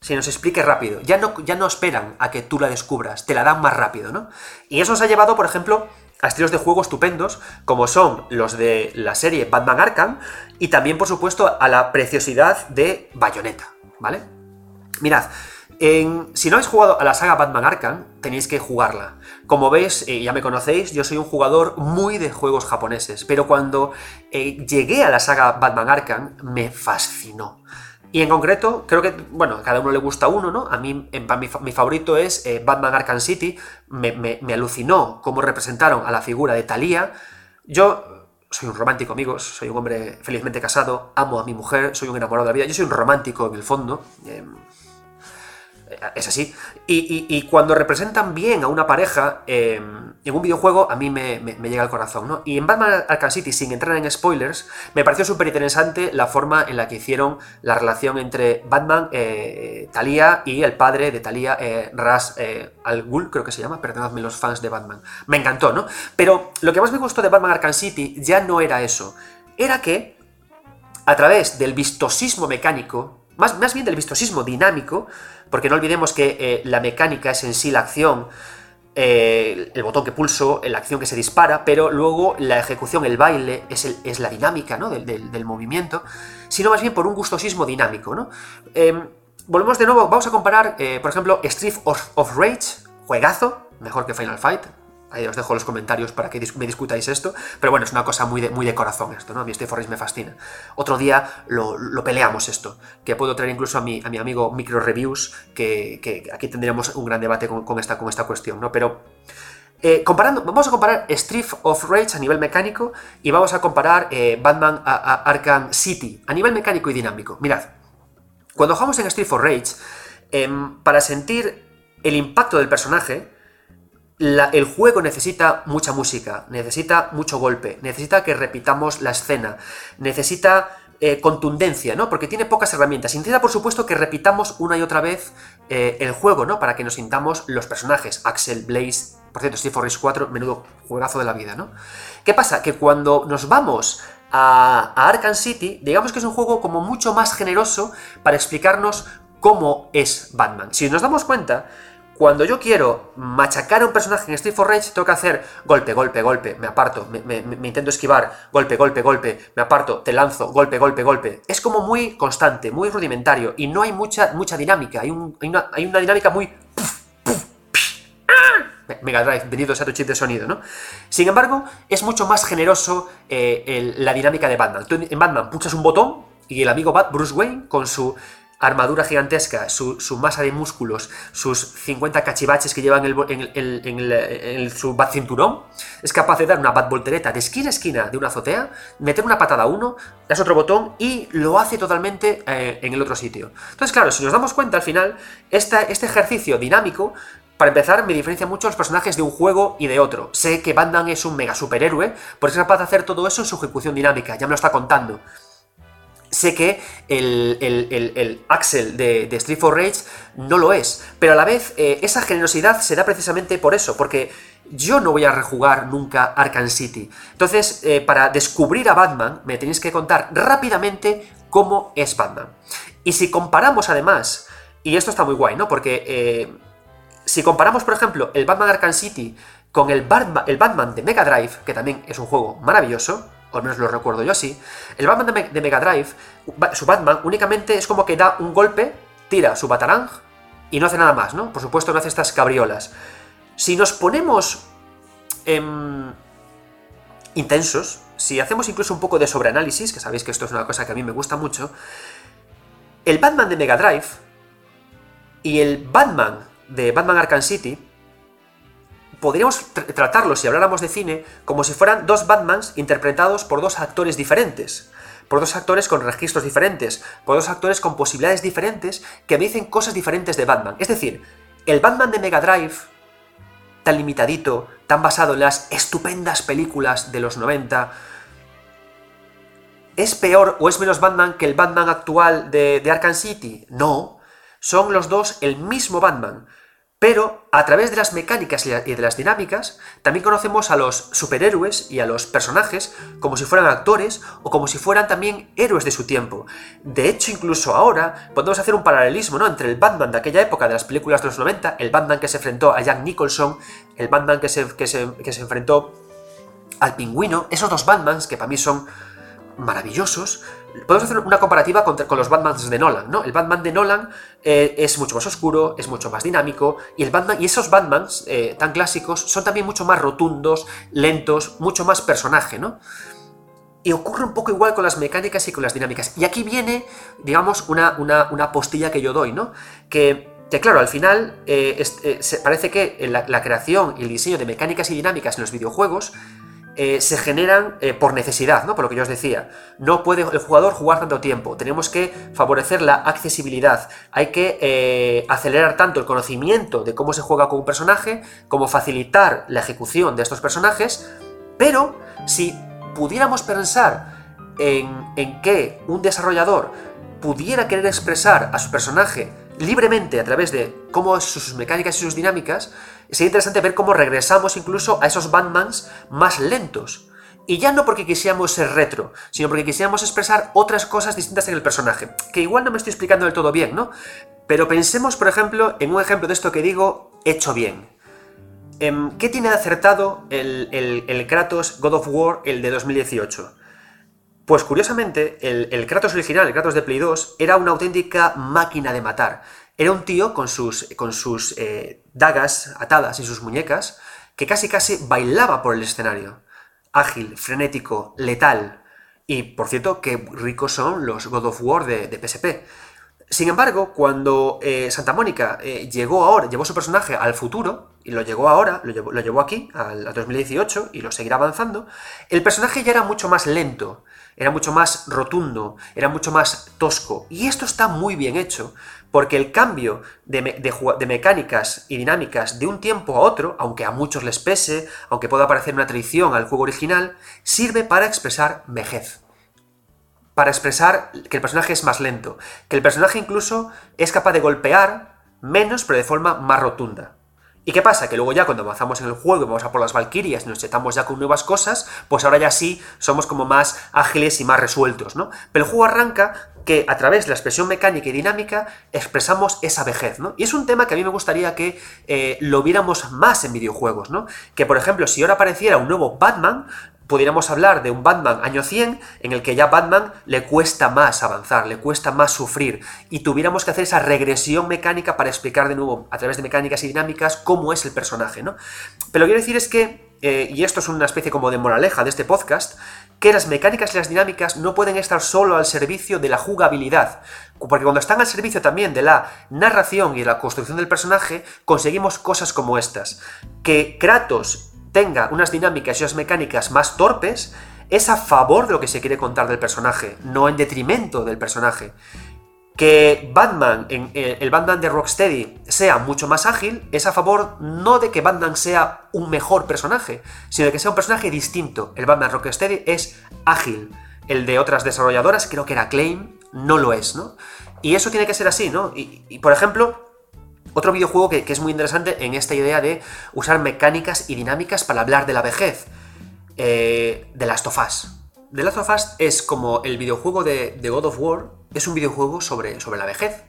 [SPEAKER 1] se nos explique rápido. Ya no, ya no esperan a que tú la descubras, te la dan más rápido, ¿no? Y eso nos ha llevado, por ejemplo, a estilos de juego estupendos, como son los de la serie Batman Arkham, y también, por supuesto, a la preciosidad de Bayonetta, ¿vale? Mirad, si no habéis jugado a la saga Batman Arkham, tenéis que jugarla. Como veis, eh, ya me conocéis, yo soy un jugador muy de juegos japoneses, pero cuando eh, llegué a la saga Batman Arkham, me fascinó. Y en concreto, creo que, bueno, a cada uno le gusta uno, ¿no? A mí, mi, favorito es eh, Batman Arkham City. Me, alucinó cómo representaron a la figura de Thalía. Yo soy un romántico, amigos, soy un hombre felizmente casado, amo a mi mujer, soy un enamorado de la vida. Yo soy un romántico en el fondo. Em, es así. Y, cuando representan bien a una pareja em, en un videojuego, a mí me, llega al corazón, ¿no? Y en Batman Arkham City, sin entrar en spoilers, me pareció súper interesante la forma en la que hicieron la relación entre Batman, eh, Talia y el padre de Talia, eh, Ras eh, Al Ghul, creo que se llama, perdonadme los fans de Batman. Me encantó, ¿no? Pero lo que más me gustó de Batman Arkham City ya no era eso. Era que, a través del vistosismo mecánico, más, bien del vistosismo dinámico, porque no olvidemos que eh, la mecánica es en sí la acción, eh, el botón que pulso, la acción que se dispara, pero luego la ejecución, el baile, es, es la dinámica ¿no? del, movimiento, sino más bien por un gustosismo dinámico. ¿no? Em, volvemos de nuevo, vamos a comparar, eh, por ejemplo, Street of Rage, juegazo, mejor que Final Fight, Os dejo los comentarios para que me discutáis esto. Pero bueno, es una cosa muy de, muy de corazón esto, ¿no? A mí Forrest me fascina. Otro día lo, peleamos esto, que puedo traer incluso a mi, a mi amigo Micro Reviews, que, aquí tendríamos un gran debate con, esta, con esta cuestión, ¿no? Pero eh, comparando, vamos a comparar Street of Rage a nivel mecánico y vamos a comparar eh, Batman a, Arkham City a nivel mecánico y dinámico. Mirad, cuando jugamos en Street of Rage, em, para sentir el impacto del personaje, el juego necesita mucha música, necesita mucho golpe, necesita que repitamos la escena, necesita eh, contundencia, ¿no? Porque tiene pocas herramientas. Necesita, por supuesto, que repitamos una y otra vez eh, el juego, ¿no? Para que nos sintamos los personajes. Axel, Blaze, por cierto, Steve Forrest 4, menudo juegazo de la vida, ¿no? ¿Qué pasa? Que cuando nos vamos a, a Arkham City, digamos que es un juego como mucho más generoso para explicarnos cómo es Batman. Si nos damos cuenta, cuando yo quiero machacar a un personaje en Street for Rage, tengo que hacer golpe, golpe, golpe, me aparto, me, intento esquivar, golpe, golpe, golpe, me aparto, te lanzo, golpe, golpe, golpe. Es como muy constante, muy rudimentario y no hay mucha, mucha dinámica. Hay, una, dinámica muy. Mega Drive, venido a tu chip de sonido, ¿no? Sin embargo, es mucho más generoso eh, la dinámica de Batman. Tú en Batman pulsas un botón y el amigo Bat, Bruce Wayne, con su armadura gigantesca, su, masa de músculos, sus 50 cachivaches que llevan en, su bat cinturón, es capaz de dar una bat voltereta de esquina a esquina de una azotea, meter una patada a uno, das otro botón y lo hace totalmente eh, en el otro sitio. Entonces, claro, si nos damos cuenta al final, este ejercicio dinámico para empezar, me diferencia mucho los personajes de un juego y de otro. Sé que Batman es un mega superhéroe, porque es capaz de hacer todo eso en su ejecución dinámica, ya me lo está contando sé que el, Axel de, Street for Rage no lo es, pero a la vez eh, esa generosidad se da precisamente por eso, porque yo no voy a rejugar nunca Arkham City. Entonces, eh, para descubrir a Batman, me tenéis que contar rápidamente cómo es Batman. Y si comparamos además, y esto está muy guay, ¿no? Porque eh, si comparamos, por ejemplo, el Batman Arkham City con el el Batman de Mega Drive, que también es un juego maravilloso, al menos lo recuerdo yo así, el Batman de, Mega Drive, su Batman únicamente es como que da un golpe, tira su batarang y no hace nada más, ¿no? Por supuesto no hace estas cabriolas. Si nos ponemos em, intensos, si hacemos incluso un poco de sobreanálisis, que sabéis que esto es una cosa que a mí me gusta mucho, el Batman de Mega Drive y el Batman de Batman Arkham City podríamos tratarlo, si habláramos de cine, como si fueran dos Batmans interpretados por dos actores diferentes. Por dos actores con registros diferentes, por dos actores con posibilidades diferentes que me dicen cosas diferentes de Batman. Es decir, el Batman de Mega Drive, tan limitadito, tan basado en las estupendas películas de los 90, ¿es peor o es menos Batman que el Batman actual de, de Arkham City? No, son los dos el mismo Batman. Pero a través de las mecánicas y de las dinámicas, también conocemos a los superhéroes y a los personajes como si fueran actores o como si fueran también héroes de su tiempo. De hecho, incluso ahora podemos hacer un paralelismo ¿no? entre el Batman de aquella época de las películas de los 90, el Batman que se enfrentó a Jack Nicholson, el Batman que se, que se, que se enfrentó al pingüino, esos dos Batmans que para mí son maravillosos, podemos hacer una comparativa con, los Batmans de Nolan, ¿no? El Batman de Nolan eh, es mucho más oscuro, es mucho más dinámico, y, el Batman, y esos Batmans eh, tan clásicos son también mucho más rotundos, lentos, mucho más personaje, ¿no? Y ocurre un poco igual con las mecánicas y con las dinámicas. Y aquí viene, digamos, una, una, postilla que yo doy, ¿no? Que, que claro, al final eh, parece que la creación y el diseño de mecánicas y dinámicas en los videojuegos eh, se generan eh, por necesidad, ¿no? Por lo que yo os decía. No puede el jugador jugar tanto tiempo. Tenemos que favorecer la accesibilidad. Hay que eh, acelerar tanto el conocimiento de cómo se juega con un personaje, como facilitar la ejecución de estos personajes. Pero si pudiéramos pensar en, en que un desarrollador pudiera querer expresar a su personaje libremente a través de cómo sus mecánicas y sus dinámicas, sería interesante ver cómo regresamos incluso a esos Batmans más lentos. Y ya no porque quisiéramos ser retro, sino porque quisiéramos expresar otras cosas distintas en el personaje. Que igual no me estoy explicando del todo bien, ¿no? Pero pensemos, por ejemplo, en un ejemplo de esto que digo hecho bien. Em, ¿Qué tiene acertado el, el, Kratos God of War, el de 2018? Pues curiosamente, el, Kratos original, el Kratos de Play 2, era una auténtica máquina de matar. Era un tío con sus, con sus eh, dagas atadas y sus muñecas que casi casi bailaba por el escenario. Ágil, frenético, letal. Y por cierto, qué ricos son los God of War de, de PSP. Sin embargo, cuando eh, Santa Mónica eh, llegó ahora, llevó su personaje al futuro, y lo llegó ahora, lo llevó, aquí, al 2018, y lo seguirá avanzando, el personaje ya era mucho más lento, era mucho más rotundo, era mucho más tosco. Y esto está muy bien hecho, porque el cambio de, de, mecánicas y dinámicas de un tiempo a otro, aunque a muchos les pese, aunque pueda parecer una traición al juego original, sirve para expresar vejez para expresar que el personaje es más lento, que el personaje incluso es capaz de golpear menos pero de forma más rotunda. ¿Y qué pasa? Que luego ya cuando avanzamos en el juego y vamos a por las Valkyrias y nos chetamos ya con nuevas cosas, pues ahora ya sí somos como más ágiles y más resueltos, ¿no? Pero el juego arranca que a través de la expresión mecánica y dinámica expresamos esa vejez, ¿no? Y es un tema que a mí me gustaría que eh, lo viéramos más en videojuegos, ¿no? Que por ejemplo, si ahora apareciera un nuevo Batman, pudiéramos hablar de un Batman año 100 en el que ya Batman le cuesta más avanzar, le cuesta más sufrir y tuviéramos que hacer esa regresión mecánica para explicar de nuevo a través de mecánicas y dinámicas cómo es el personaje, ¿no? Pero lo que quiero decir es que, eh, y esto es una especie como de moraleja de este podcast, que las mecánicas y las dinámicas no pueden estar solo al servicio de la jugabilidad, porque cuando están al servicio también de la narración y de la construcción del personaje, conseguimos cosas como estas, que Kratos tenga unas dinámicas y unas mecánicas más torpes, es a favor de lo que se quiere contar del personaje, no en detrimento del personaje. Que Batman, eh, el Batman de Rocksteady, sea mucho más ágil, es a favor no de que Batman sea un mejor personaje, sino de que sea un personaje distinto. El Batman Rocksteady es ágil. El de otras desarrolladoras, creo que era Claim, no lo es, ¿no? Y eso tiene que ser así, ¿no? y por ejemplo, otro videojuego que, es muy interesante en esta idea de usar mecánicas y dinámicas para hablar de la vejez. Eh, The Last of Us. The Last of Us es como el videojuego de, God of War, es un videojuego sobre, sobre la vejez.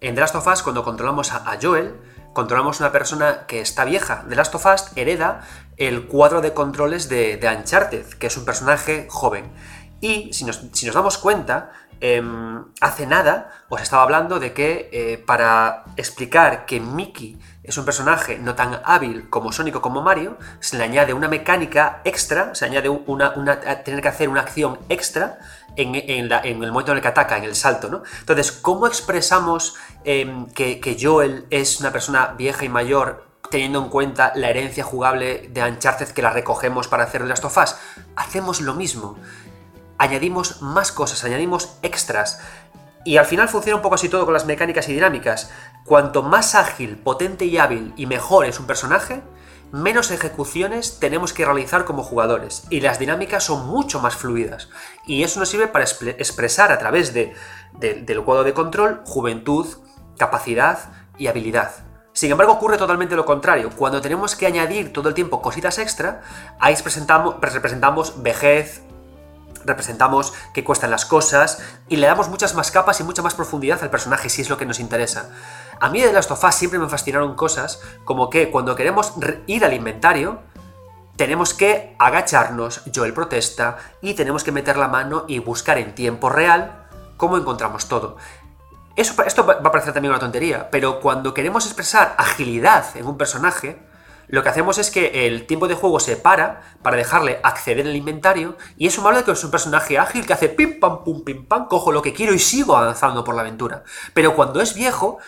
[SPEAKER 1] En The Last of Us, cuando controlamos a, Joel, controlamos una persona que está vieja. The Last of Us hereda el cuadro de controles de, de Uncharted, que es un personaje joven. Y si nos, si nos damos cuenta, Em, hace nada os estaba hablando de que eh, para explicar que Mickey es un personaje no tan hábil como Sonic o como Mario, se le añade una mecánica extra, se añade una, tener que hacer una acción extra en, el momento en el que ataca, en el salto, ¿no? Entonces, ¿cómo expresamos em, que, Joel es una persona vieja y mayor teniendo en cuenta la herencia jugable de Uncharted que la recogemos para hacer Last of Us? Hacemos lo mismo añadimos más cosas, añadimos extras. Y al final funciona un poco así todo con las mecánicas y dinámicas. Cuanto más ágil, potente y hábil y mejor es un personaje, menos ejecuciones tenemos que realizar como jugadores. Y las dinámicas son mucho más fluidas. Y eso nos sirve para expresar a través de, del cuadro de control juventud, capacidad y habilidad. Sin embargo, ocurre totalmente lo contrario. Cuando tenemos que añadir todo el tiempo cositas extra, ahí representamos vejez, representamos que cuestan las cosas y le damos muchas más capas y mucha más profundidad al personaje si es lo que nos interesa. A mí de Last of Us siempre me fascinaron cosas como que cuando queremos ir al inventario, tenemos que agacharnos, Joel protesta, y tenemos que meter la mano y buscar en tiempo real cómo encontramos todo. Esto va a parecer también una tontería, pero cuando queremos expresar agilidad en un personaje, lo que hacemos es que el tiempo de juego se para para dejarle acceder al inventario y eso me habla de que es un personaje ágil que hace pim pam pum pim pam, cojo lo que quiero y sigo avanzando por la aventura. Pero cuando es viejo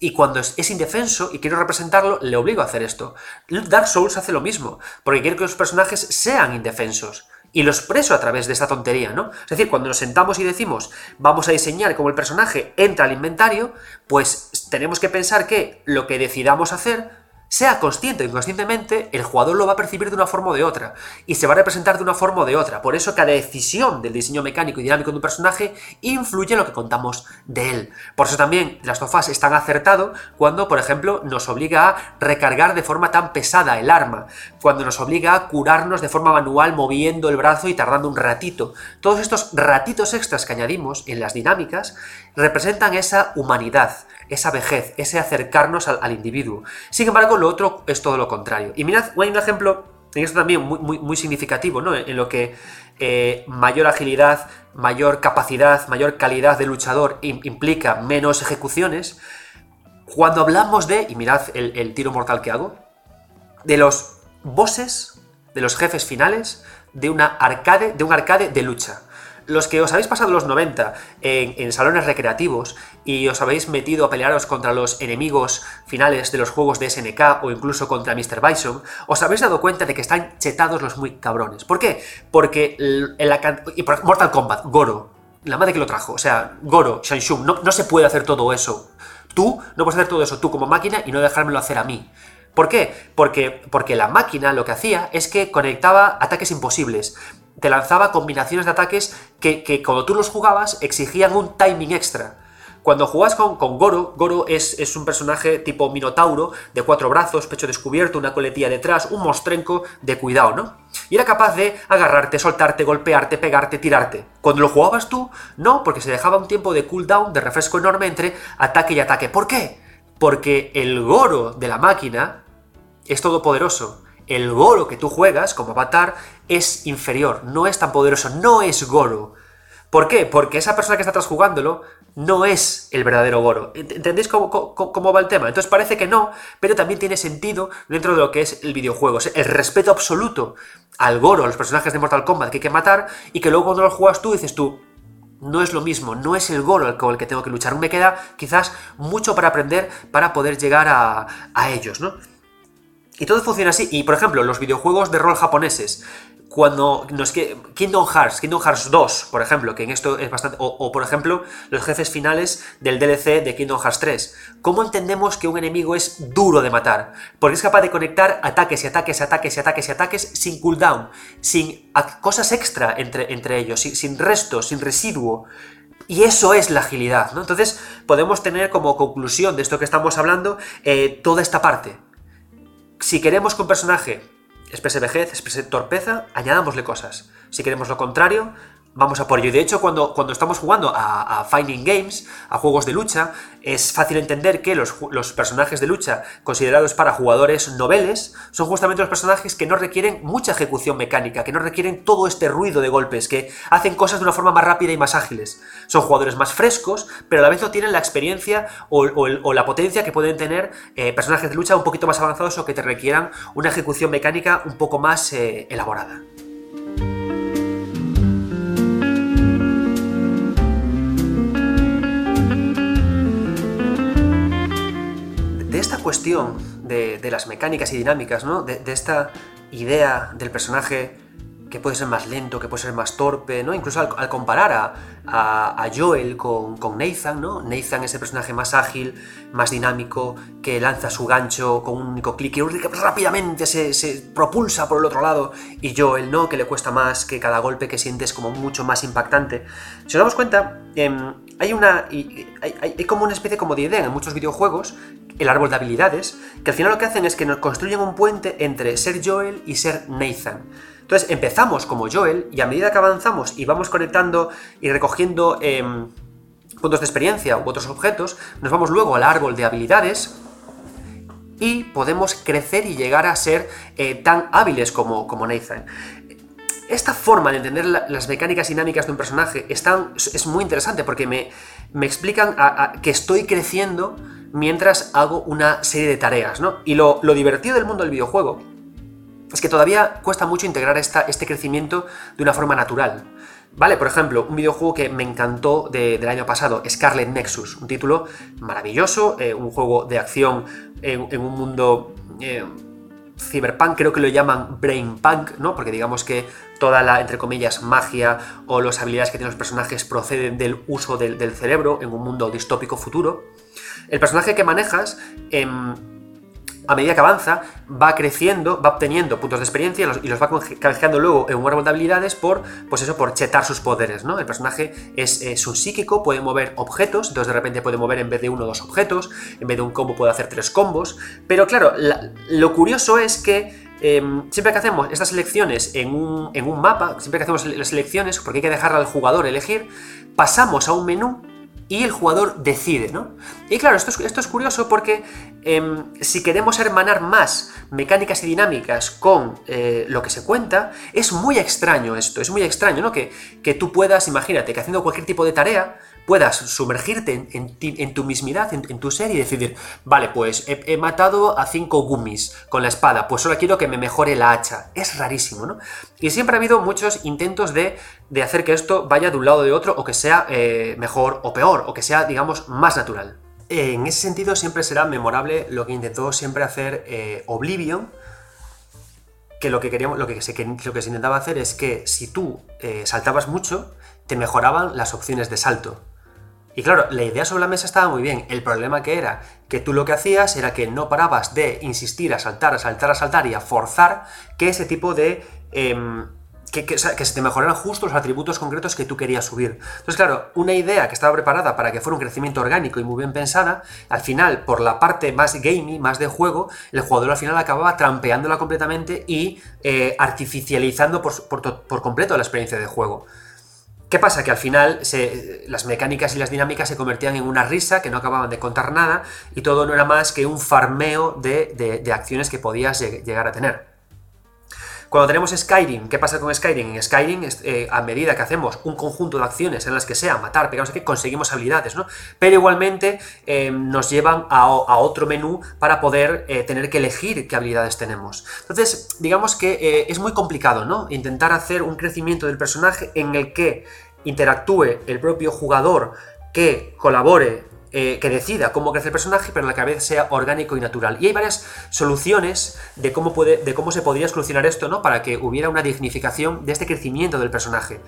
[SPEAKER 1] y cuando es, indefenso y quiero representarlo, le obligo a hacer esto. Dark Souls hace lo mismo, porque quiere que los personajes sean indefensos. Y los expreso a través de esta tontería, ¿no? Es decir, cuando nos sentamos y decimos, vamos a diseñar cómo el personaje entra al inventario, pues tenemos que pensar que lo que decidamos hacer sea consciente o inconscientemente, el jugador lo va a percibir de una forma o de otra, y se va a representar de una forma o de otra. Por eso cada decisión del diseño mecánico y dinámico de un personaje influye en lo que contamos de él. Por eso también las tofas es tan acertado cuando, por ejemplo, nos obliga a recargar de forma tan pesada el arma, cuando nos obliga a curarnos de forma manual moviendo el brazo y tardando un ratito. Todos estos ratitos extras que añadimos en las dinámicas representan esa humanidad, esa vejez, ese acercarnos al, individuo. Sin embargo, lo otro es todo lo contrario. Y mirad, hay un ejemplo en esto también muy, significativo, ¿no? En, lo que eh, mayor agilidad, mayor capacidad, mayor calidad de luchador implica menos ejecuciones. Cuando hablamos de, y mirad el, el tiro mortal que hago, de los bosses, de los jefes finales, de una arcade, de un arcade de lucha los que os habéis pasado los 90 en, salones recreativos y os habéis metido a pelearos contra los enemigos finales de los juegos de SNK o incluso contra Mr. Bison, os habéis dado cuenta de que están chetados los muy cabrones. ¿Por qué? Porque Mortal Kombat, Goro, la madre que lo trajo, o sea, Goro, Shanshung, no, no se puede hacer todo eso. Tú no puedes hacer todo eso tú como máquina y no dejármelo hacer a mí. ¿Por qué? Porque, porque la máquina lo que hacía es que conectaba ataques imposibles te lanzaba combinaciones de ataques que, cuando tú los jugabas exigían un timing extra. Cuando jugabas con, con Goro, Goro es, es, un personaje tipo Minotauro, de cuatro brazos, pecho descubierto, una coletilla detrás, un mostrenco de cuidado, ¿no? Y era capaz de agarrarte, soltarte, golpearte, pegarte, tirarte. Cuando lo jugabas tú, no, porque se dejaba un tiempo de cooldown, de refresco enorme entre ataque y ataque. ¿Por qué? Porque el Goro de la máquina es todopoderoso el Goro que tú juegas como avatar es inferior, no es tan poderoso, no es Goro. ¿Por qué? Porque esa persona que está atrás jugándolo no es el verdadero Goro. ¿Entendéis cómo, cómo, va el tema? Entonces parece que no, pero también tiene sentido dentro de lo que es el videojuego. El respeto absoluto al Goro, a los personajes de Mortal Kombat que hay que matar, y que luego cuando lo juegas tú dices tú, no es lo mismo, no es el Goro con el que tengo que luchar. Me queda quizás mucho para aprender para poder llegar a, a ellos, ¿no? Y todo funciona así. Y por ejemplo, los videojuegos de rol japoneses, cuando nos Kingdom Hearts, Kingdom Hearts 2, por ejemplo, que en esto es bastante. O, por ejemplo, los jefes finales del DLC de Kingdom Hearts 3. ¿Cómo entendemos que un enemigo es duro de matar? Porque es capaz de conectar ataques y ataques ataques y ataques y ataques sin cooldown, sin cosas extra entre, entre ellos, sin, sin resto, sin residuo. Y eso es la agilidad, ¿no? Entonces, podemos tener como conclusión de esto que estamos hablando eh, toda esta parte si queremos que un personaje exprese vejez, exprese torpeza, añadámosle cosas. Si queremos lo contrario, vamos a por ello. De hecho, cuando, cuando estamos jugando a, Finding Games, a juegos de lucha, es fácil entender que los, los, personajes de lucha considerados para jugadores noveles son justamente los personajes que no requieren mucha ejecución mecánica, que no requieren todo este ruido de golpes, que hacen cosas de una forma más rápida y más ágiles. Son jugadores más frescos, pero a la vez no tienen la experiencia o, la potencia que pueden tener eh, personajes de lucha un poquito más avanzados o que te requieran una ejecución mecánica un poco más eh, elaborada. Cuestión de, las mecánicas y dinámicas, ¿no? De, esta idea del personaje que puede ser más lento, que puede ser más torpe, ¿no? Incluso al, comparar a, Joel con, Nathan, ¿no? Nathan es el personaje más ágil, más dinámico, que lanza su gancho con un único clic y rápidamente se, propulsa por el otro lado, y Joel, ¿no? Que le cuesta más, que cada golpe que sientes como mucho más impactante. Si nos damos cuenta, em, hay una. Hay, hay, como una especie como de idea en muchos videojuegos el árbol de habilidades, que al final lo que hacen es que nos construyen un puente entre ser Joel y ser Nathan. Entonces empezamos como Joel y a medida que avanzamos y vamos conectando y recogiendo em, puntos de experiencia u otros objetos, nos vamos luego al árbol de habilidades y podemos crecer y llegar a ser eh, tan hábiles como, como Nathan. Esta forma de entender las mecánicas dinámicas de un personaje es, muy interesante porque me, me explican que estoy creciendo mientras hago una serie de tareas, ¿no? Y lo, divertido del mundo del videojuego es que todavía cuesta mucho integrar esta, este crecimiento de una forma natural. Vale, por ejemplo, un videojuego que me encantó del año pasado, Scarlet Nexus, un título maravilloso, eh, un juego de acción en, un mundo eh, cyberpunk, creo que lo llaman brainpunk, ¿no? Porque digamos que toda la, entre comillas, magia o las habilidades que tienen los personajes proceden del uso del, del cerebro en un mundo distópico futuro. El personaje que manejas, em, a medida que avanza, va creciendo, va obteniendo puntos de experiencia y los, va canjeando luego en un árbol de habilidades por, pues eso, por chetar sus poderes, ¿no? El personaje es, un psíquico, puede mover objetos, entonces de repente puede mover en vez de uno dos objetos, en vez de un combo puede hacer tres combos, pero claro, lo curioso es que em, siempre que hacemos estas selecciones en un, en un, mapa, siempre que hacemos las selecciones, porque hay que dejar al jugador elegir, pasamos a un menú y el jugador decide, ¿no? Y claro, esto es, esto es curioso porque em, si queremos hermanar más mecánicas y dinámicas con eh, lo que se cuenta, es muy extraño esto, es muy extraño, ¿no? Que, que tú puedas, imagínate, que haciendo cualquier tipo de tarea, puedas sumergirte en, tu mismidad, en, tu ser y decidir, vale, pues he, matado a cinco gummies con la espada, pues solo quiero que me mejore la hacha. Es rarísimo, ¿no? Y siempre ha habido muchos intentos de, hacer que esto vaya de un lado o de otro, o que sea eh, mejor o peor, o que sea, digamos, más natural. En ese sentido siempre será memorable lo que intentó siempre hacer eh, Oblivion, que lo que, queríamos, lo, que se, lo que intentaba hacer es que si tú eh, saltabas mucho, te mejoraban las opciones de salto. Y claro, la idea sobre la mesa estaba muy bien. El problema que era que tú lo que hacías era que no parabas de insistir a saltar, a saltar, a saltar y a forzar que ese tipo de... Em, que, se te mejoraran justo los atributos concretos que tú querías subir. Entonces, claro, una idea que estaba preparada para que fuera un crecimiento orgánico y muy bien pensada, al final, por la parte más gamey, más de juego, el jugador al final acababa trampeándola completamente y eh, artificializando por completo la experiencia de juego. ¿Qué pasa? Que al final las mecánicas y las dinámicas se convertían en una risa, que no acababan de contar nada, y todo no era más que un farmeo de acciones que podías llegar a tener. Cuando tenemos Skyrim, ¿qué pasa con Skyrim? En Skyrim, eh, a medida que hacemos un conjunto de acciones en las que sea matar, pegar, no sé qué, conseguimos habilidades, ¿no? Pero igualmente eh, nos llevan a, otro menú para poder eh, tener que elegir qué habilidades tenemos. Entonces, digamos que es muy complicado, ¿no? Intentar hacer un crecimiento del personaje en el que interactúe el propio jugador, que colabore eh, que decida cómo crece el personaje, pero a la que a vez sea orgánico y natural. Y hay varias soluciones de cómo, puede, de cómo se podría solucionar esto, ¿no? Para que hubiera una dignificación de este crecimiento del personaje.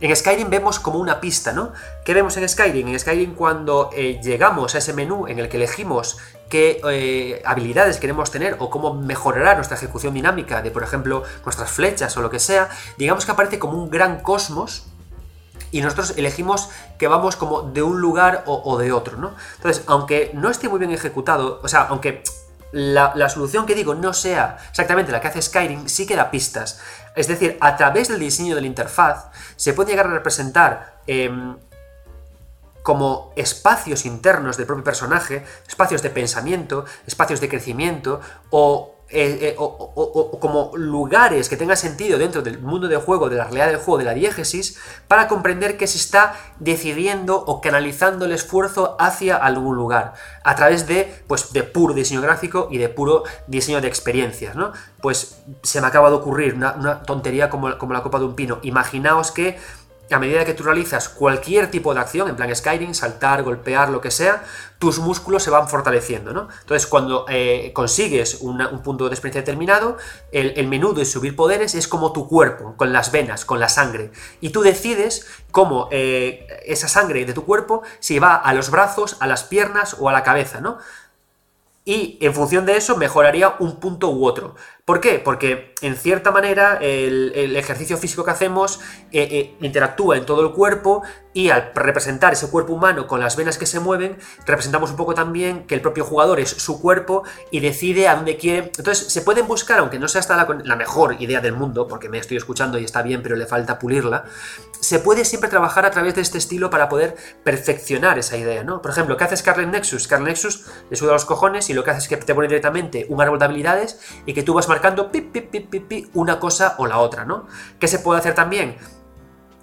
[SPEAKER 1] En Skyrim vemos como una pista, ¿no? ¿Qué vemos en Skyrim? En Skyrim cuando eh, llegamos a ese menú en el que elegimos qué eh, habilidades queremos tener o cómo mejorará nuestra ejecución dinámica de, por ejemplo, nuestras flechas o lo que sea, digamos que aparece como un gran cosmos y nosotros elegimos que vamos como de un lugar o, de otro, ¿no? Entonces, aunque no esté muy bien ejecutado, o sea, aunque la, solución que digo no sea exactamente la que hace Skyrim, sí que da pistas. Es decir, a través del diseño de la interfaz se puede llegar a representar em, como espacios internos del propio personaje, espacios de pensamiento, espacios de crecimiento o eh, eh, o, como lugares que tengan sentido dentro del mundo del juego, de la realidad del juego, de la diégesis, para comprender que se está decidiendo o canalizando el esfuerzo hacia algún lugar, a través de, pues, de puro diseño gráfico y de puro diseño de experiencias, ¿no? Pues se me acaba de ocurrir una, una tontería como, como la copa de un pino. Imaginaos que a medida que tú realizas cualquier tipo de acción, en plan Skyrim, saltar, golpear, lo que sea, tus músculos se van fortaleciendo, ¿no? Entonces, cuando eh, consigues un punto de experiencia determinado, el, menú de subir poderes es como tu cuerpo, con las venas, con la sangre. Y tú decides cómo eh, esa sangre de tu cuerpo se va a los brazos, a las piernas o a la cabeza, ¿no? y en función de eso mejoraría un punto u otro. ¿Por qué? Porque en cierta manera el, ejercicio físico que hacemos eh, eh, interactúa en todo el cuerpo y al representar ese cuerpo humano con las venas que se mueven, representamos un poco también que el propio jugador es su cuerpo y decide a dónde quiere. Entonces se pueden buscar, aunque no sea hasta la, mejor idea del mundo, porque me estoy escuchando y está bien, pero le falta pulirla, se puede siempre trabajar a través de este estilo para poder perfeccionar esa idea, ¿no? Por ejemplo, ¿qué hace Scarlet Nexus? Scarlet Nexus le sube a los cojones y lo que hace es que te pone directamente un árbol de habilidades y que tú vas marcando pi, pi, pi, pi, una cosa o la otra, ¿no? ¿Qué se puede hacer también?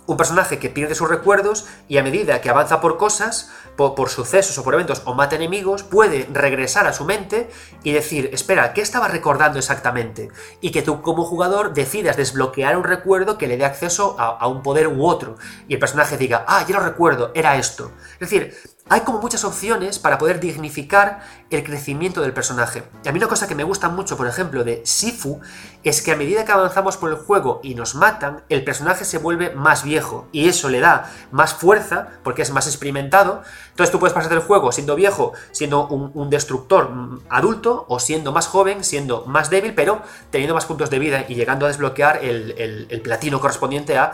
[SPEAKER 1] un personaje que pierde sus recuerdos y a medida que avanza por cosas, por, sucesos o por eventos o mata enemigos, puede regresar a su mente y decir, espera, ¿qué estaba recordando exactamente? Y que tú como jugador decidas desbloquear un recuerdo que le dé acceso a, a un poder u otro. Y el personaje diga, ah, ya lo recuerdo, era esto. Es decir, hay como muchas opciones para poder dignificar el crecimiento del personaje. Y a mí una cosa que me gusta mucho, por ejemplo, de Sifu, es que a medida que avanzamos por el juego y nos matan, el personaje se vuelve más viejo. Y eso le da más fuerza, porque es más experimentado. Entonces tú puedes pasar el juego siendo viejo, siendo un, destructor adulto, o siendo más joven, siendo más débil, pero teniendo más puntos de vida y llegando a desbloquear el, platino correspondiente a,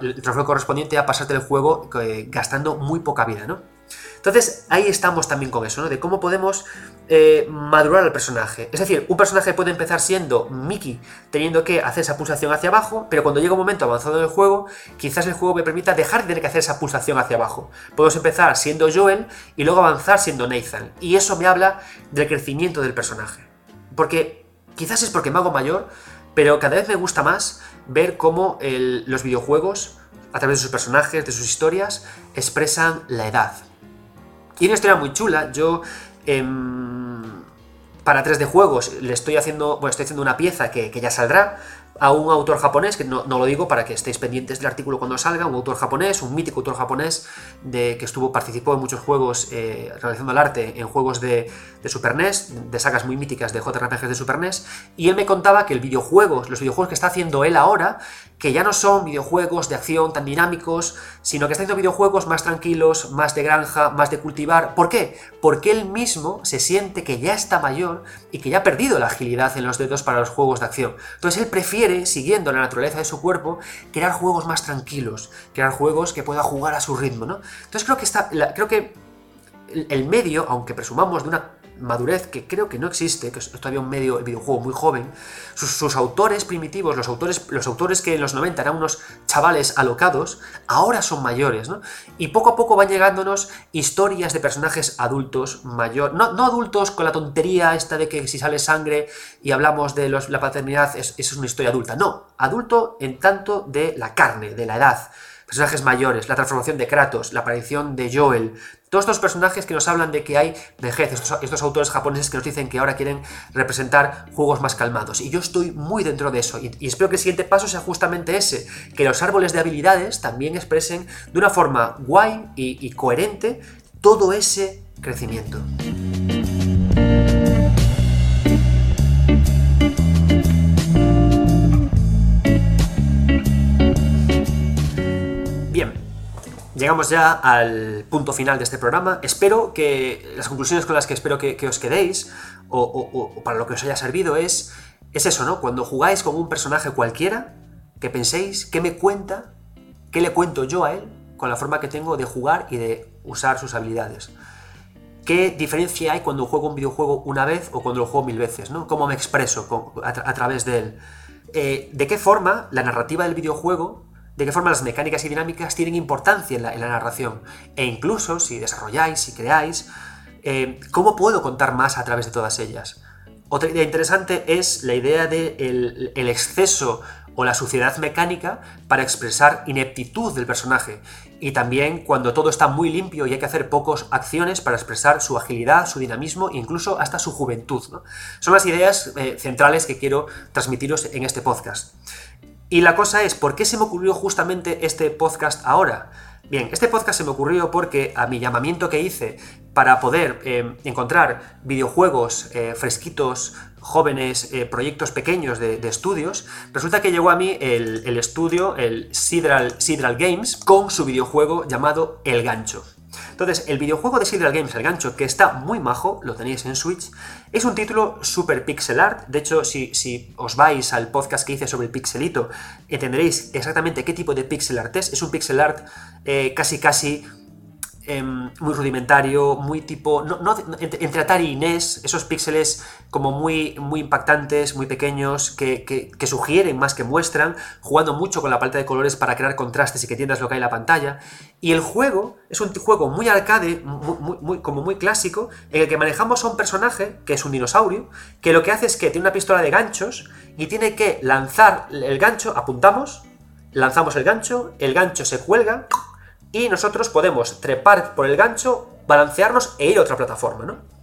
[SPEAKER 1] el trofeo correspondiente a pasarte el juego eh, gastando muy poca vida, ¿no? Entonces, ahí estamos también con eso, ¿no? De cómo podemos eh, madurar al personaje. Es decir, un personaje puede empezar siendo Mickey, teniendo que hacer esa pulsación hacia abajo, pero cuando llega un momento avanzado en el juego, quizás el juego me permita dejar de tener que hacer esa pulsación hacia abajo. Podemos empezar siendo Joel y luego avanzar siendo Nathan. Y eso me habla del crecimiento del personaje. Porque quizás es porque me hago mayor, pero cada vez me gusta más ver cómo los videojuegos, a través de sus personajes, de sus historias, expresan la edad. Y una historia muy chula, yo em, para 3D juegos le estoy haciendo, bueno, estoy haciendo una pieza que, que ya saldrá, a un autor japonés, que no, lo digo para que estéis pendientes del artículo cuando salga, un autor japonés, un mítico autor japonés, de, que estuvo, participó en muchos juegos eh, realizando el arte en juegos de, Super NES, de sagas muy míticas de JRPGs de Super NES, y él me contaba que el videojuegos, los videojuegos que está haciendo él ahora, que ya no son videojuegos de acción tan dinámicos, sino que está haciendo videojuegos más tranquilos, más de granja, más de cultivar. ¿Por qué? Porque él mismo se siente que ya está mayor y que ya ha perdido la agilidad en los dedos para los juegos de acción. Entonces él prefiere, siguiendo la naturaleza de su cuerpo, crear juegos más tranquilos, crear juegos que pueda jugar a su ritmo, ¿no? Entonces creo que, está, creo que el medio, aunque presumamos de una madurez que creo que no existe, que es todavía un medio el videojuego muy joven, sus, autores primitivos, los autores, los autores que en los 90 eran unos chavales alocados, ahora son mayores, ¿no? Y poco a poco van llegándonos historias de personajes adultos, mayor, no, no adultos con la tontería esta de que si sale sangre y hablamos de la paternidad es, es una historia adulta, no, adulto en tanto de la carne, de la edad, personajes mayores, la transformación de Kratos, la aparición de Joel, todos estos personajes que nos hablan de que hay vejez, estos, autores japoneses que nos dicen que ahora quieren representar juegos más calmados. Y yo estoy muy dentro de eso. Y, espero que el siguiente paso sea justamente ese, que los árboles de habilidades también expresen de una forma guay y coherente todo ese crecimiento. Llegamos ya al punto final de este programa. Espero que las conclusiones con las que espero que, os quedéis, o, para lo que os haya servido, es, es eso, ¿no? Cuando jugáis con un personaje cualquiera, que penséis, ¿qué me cuenta? ¿Qué le cuento yo a él con la forma que tengo de jugar y de usar sus habilidades? ¿Qué diferencia hay cuando juego un videojuego una vez o cuando lo juego mil veces? ¿Cómo me expreso a, través de él? Eh, ¿De qué forma la narrativa del videojuego de qué forma las mecánicas y dinámicas tienen importancia en la, narración. E incluso, si desarrolláis, si creáis, eh, ¿cómo puedo contar más a través de todas ellas? Otra idea interesante es la idea del de el exceso o la suciedad mecánica para expresar ineptitud del personaje. Y también cuando todo está muy limpio y hay que hacer pocas acciones para expresar su agilidad, su dinamismo incluso hasta su juventud. Son las ideas eh, centrales que quiero transmitiros en este podcast. Y la cosa es, ¿por qué se me ocurrió justamente este podcast ahora? Bien, este podcast se me ocurrió porque a mi llamamiento que hice para poder eh, encontrar videojuegos eh, fresquitos, jóvenes, eh, proyectos pequeños de, estudios, resulta que llegó a mí el, estudio, el Sidral, Sidral Games, con su videojuego llamado El Gancho. Entonces, el videojuego de Sidral Games, el gancho, que está muy majo, lo tenéis en Switch, es un título super pixel art. De hecho, si, os vais al podcast que hice sobre el pixelito, entenderéis exactamente qué tipo de pixel art es. Es un pixel art eh, casi casi Em, muy rudimentario, muy tipo. Entre Atari y NES, esos píxeles como muy, muy impactantes, muy pequeños, que, sugieren más que muestran, jugando mucho con la paleta de colores para crear contrastes y que entiendas lo que hay en la pantalla. Y el juego es un juego muy arcade, muy, como muy clásico, en el que manejamos a un personaje, que es un dinosaurio, que lo que hace es que tiene una pistola de ganchos y tiene que lanzar el gancho, apuntamos, lanzamos el gancho, el gancho se cuelga y nosotros podemos trepar por el gancho, balancearnos e ir a otra plataforma, ¿no?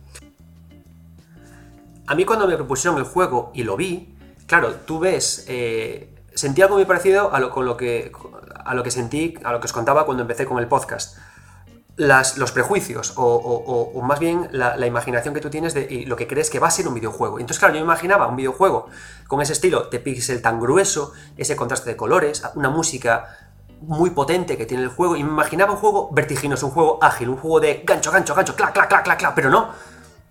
[SPEAKER 1] A mí cuando me propusieron el juego y lo vi, claro, tú ves, eh, sentí algo muy parecido a lo, con lo que, a lo que sentí, a lo que os contaba cuando empecé con el podcast. Los prejuicios, o, más bien la, imaginación que tú tienes de lo que crees que va a ser un videojuego. Entonces, claro, yo me imaginaba un videojuego con ese estilo de pixel tan grueso, ese contraste de colores, una música muy potente que tiene el juego y me imaginaba un juego vertiginoso, un juego ágil, un juego de gancho, gancho, gancho, clac, clac, clac, clac, clac, pero no.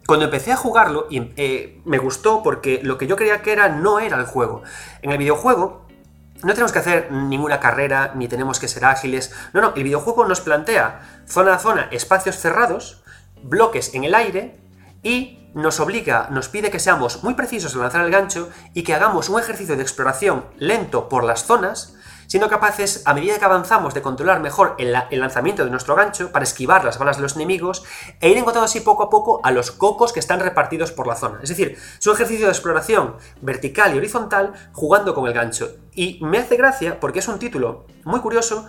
[SPEAKER 1] Cuando empecé a jugarlo, eh, me gustó porque lo que yo creía que era no era el juego. En el videojuego, No tenemos que hacer ninguna carrera, ni tenemos que ser ágiles. No, no, el videojuego nos plantea zona a zona, espacios cerrados, bloques en el aire y nos obliga, nos pide que seamos muy precisos al lanzar el gancho y que hagamos un ejercicio de exploración lento por las zonas siendo capaces, a medida que avanzamos, de controlar mejor el, lanzamiento de nuestro gancho para esquivar las balas de los enemigos e ir encontrando así poco a poco a los cocos que están repartidos por la zona. Es decir, es un ejercicio de exploración vertical y horizontal jugando con el gancho. Y me hace gracia porque es un título muy curioso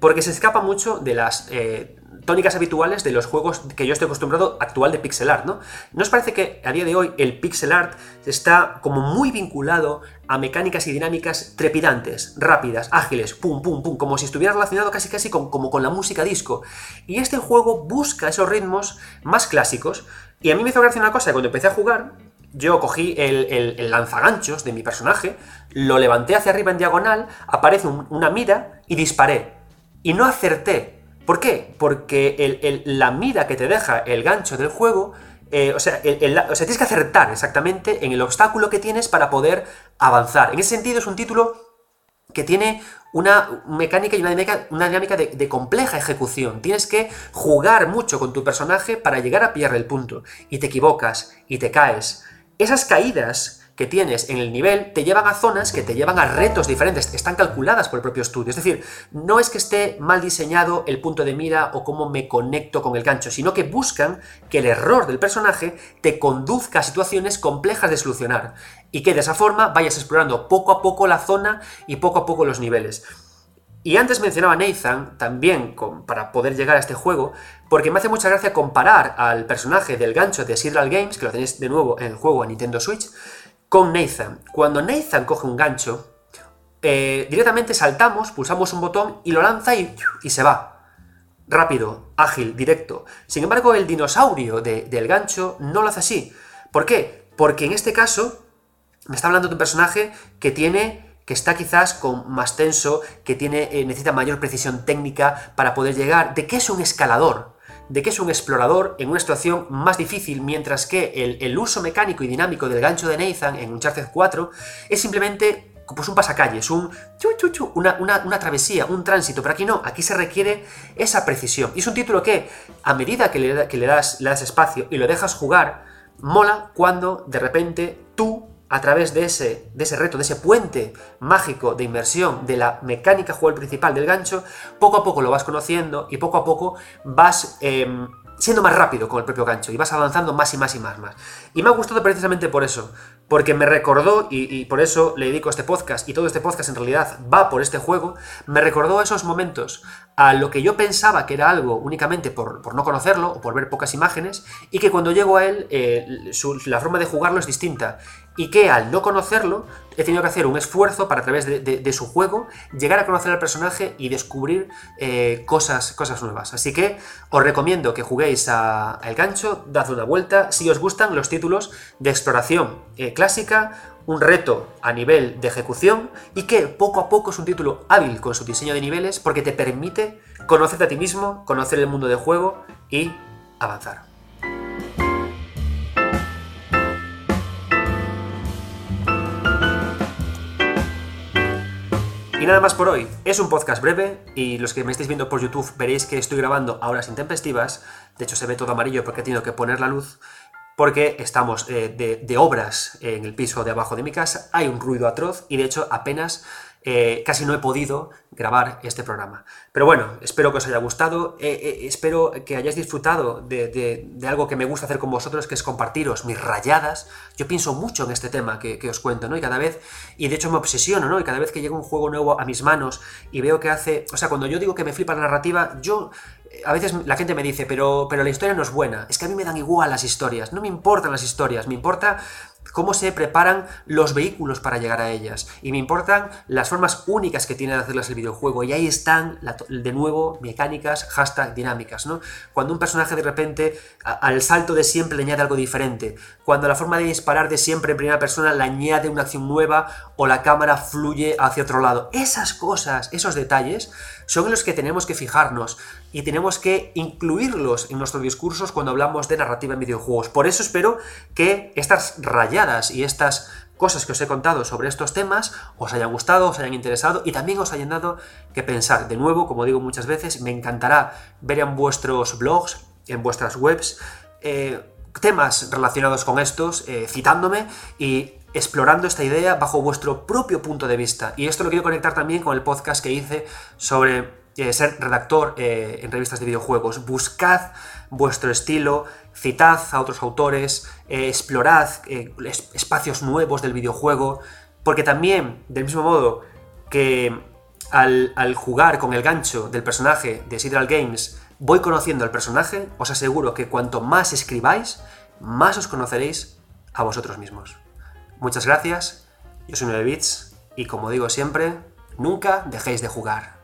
[SPEAKER 1] porque se escapa mucho de las eh, tónicas habituales de los juegos que yo estoy acostumbrado actual de pixel art, ¿no? ¿No os parece que a día de hoy el pixel art está como muy vinculado a mecánicas y dinámicas trepidantes, rápidas, ágiles, pum, pum, pum, como si estuviera relacionado casi casi con, como con la música disco? Y este juego busca esos ritmos más clásicos, y a mí me hizo gracia una cosa, cuando empecé a jugar, yo cogí el, lanzaganchos de mi personaje, lo levanté hacia arriba en diagonal, aparece una mira y disparé. Y no acerté, ¿Por qué? Porque la mira que te deja el gancho del juego, eh, o, sea, tienes que acertar exactamente en el obstáculo que tienes para poder avanzar. En ese sentido es un título que tiene una mecánica y una dinámica, de, de, compleja ejecución. Tienes que jugar mucho con tu personaje para llegar a pillar el punto. Y te equivocas, y te caes. Esas caídas que tienes en el nivel te llevan a zonas que te llevan a retos diferentes, están calculadas por el propio estudio. Es decir, no es que esté mal diseñado el punto de mira o cómo me conecto con el gancho, sino que buscan que el error del personaje te conduzca a situaciones complejas de solucionar y que de esa forma vayas explorando poco a poco la zona y poco a poco los niveles. Y antes mencionaba Nathan, también para poder llegar a este juego, porque me hace mucha gracia comparar al personaje del gancho de Sideral Games, que lo tenéis de nuevo en el juego a Nintendo Switch, con Nathan. Cuando Nathan coge un gancho, eh, directamente saltamos, pulsamos un botón y lo lanza y, y, se va. Rápido, ágil, directo. Sin embargo, el dinosaurio del gancho no lo hace así. ¿Por qué? Porque en este caso me está hablando de un personaje que tiene que está quizás con más tenso, que tiene, eh, necesita mayor precisión técnica para poder llegar, de qué es un escalador de que es un explorador en una situación más difícil, mientras que el, uso mecánico y dinámico del gancho de Nathan en Uncharted 4 es simplemente pues un pasacalles, un una, una, travesía, un tránsito, pero aquí no, aquí se requiere esa precisión. Y es un título que, a medida que le, que le, das, le das espacio y lo dejas jugar, mola cuando de repente tú a través de ese, de ese reto, de ese puente mágico de inmersión de la mecánica juego principal del gancho, poco a poco lo vas conociendo y poco a poco vas em, siendo más rápido con el propio gancho y vas avanzando más y más y más, más. Y me ha gustado precisamente por eso, porque me recordó, y, por eso le dedico este podcast, y todo este podcast en realidad va por este juego, me recordó esos momentos a lo que yo pensaba que era algo únicamente por, no conocerlo o por ver pocas imágenes, y que cuando llego a él, eh, la forma de jugarlo es distinta y que al no conocerlo he tenido que hacer un esfuerzo para a través de, su juego llegar a conocer al personaje y descubrir eh, cosas, cosas nuevas. Así que os recomiendo que juguéis a, El Gancho, dad una vuelta si os gustan los títulos de exploración eh, clásica, un reto a nivel de ejecución y que poco a poco es un título hábil con su diseño de niveles porque te permite conocerte a ti mismo, conocer el mundo de juego y avanzar. Y nada más por hoy. Es un podcast breve y los que me estéis viendo por YouTube veréis que estoy grabando a horas intempestivas. De hecho se ve todo amarillo porque he tenido que poner la luz porque estamos eh, de, obras en el piso de abajo de mi casa, hay un ruido atroz y de hecho apenas eh, casi no he podido grabar este programa. Pero bueno, espero que os haya gustado, eh, eh, espero que hayáis disfrutado de, algo que me gusta hacer con vosotros, que es compartiros mis rayadas. Yo pienso mucho en este tema que, os cuento, ¿no? Y cada vez, y de hecho me obsesiono, ¿no? Y cada vez que llega un juego nuevo a mis manos y veo que hace, o sea, cuando yo digo que me flipa la narrativa, yo a veces la gente me dice, pero, pero la historia no es buena. Es que a mí me dan igual las historias. No me importan las historias. Me importa cómo se preparan los vehículos para llegar a ellas. Y me importan las formas únicas que tiene de hacerlas el videojuego. Y ahí están, de nuevo, mecánicas, hashtag dinámicas, ¿no? Cuando un personaje de repente al salto de siempre le añade algo diferente. Cuando la forma de disparar de siempre en primera persona le añade una acción nueva o la cámara fluye hacia otro lado. Esas cosas, esos detalles, son en los que tenemos que fijarnos y tenemos que incluirlos en nuestros discursos cuando hablamos de narrativa en videojuegos. Por eso espero que estas rayadas y estas cosas que os he contado sobre estos temas os hayan gustado, os hayan interesado y también os hayan dado que pensar. De nuevo, como digo muchas veces, me encantará ver en vuestros blogs, en vuestras webs, eh, temas relacionados con estos, eh, citándome y explorando esta idea bajo vuestro propio punto de vista. Y esto lo quiero conectar también con el podcast que hice sobre eh, ser redactor en revistas de videojuegos. Buscad vuestro estilo, citad a otros autores, explorad espacios nuevos del videojuego, porque también, del mismo modo que al, al jugar con el gancho del personaje de Sidral Games, voy conociendo al personaje, os aseguro que cuanto más escribáis, más os conoceréis a vosotros mismos. Muchas gracias, yo soy 9bits y como digo siempre, nunca dejéis de jugar.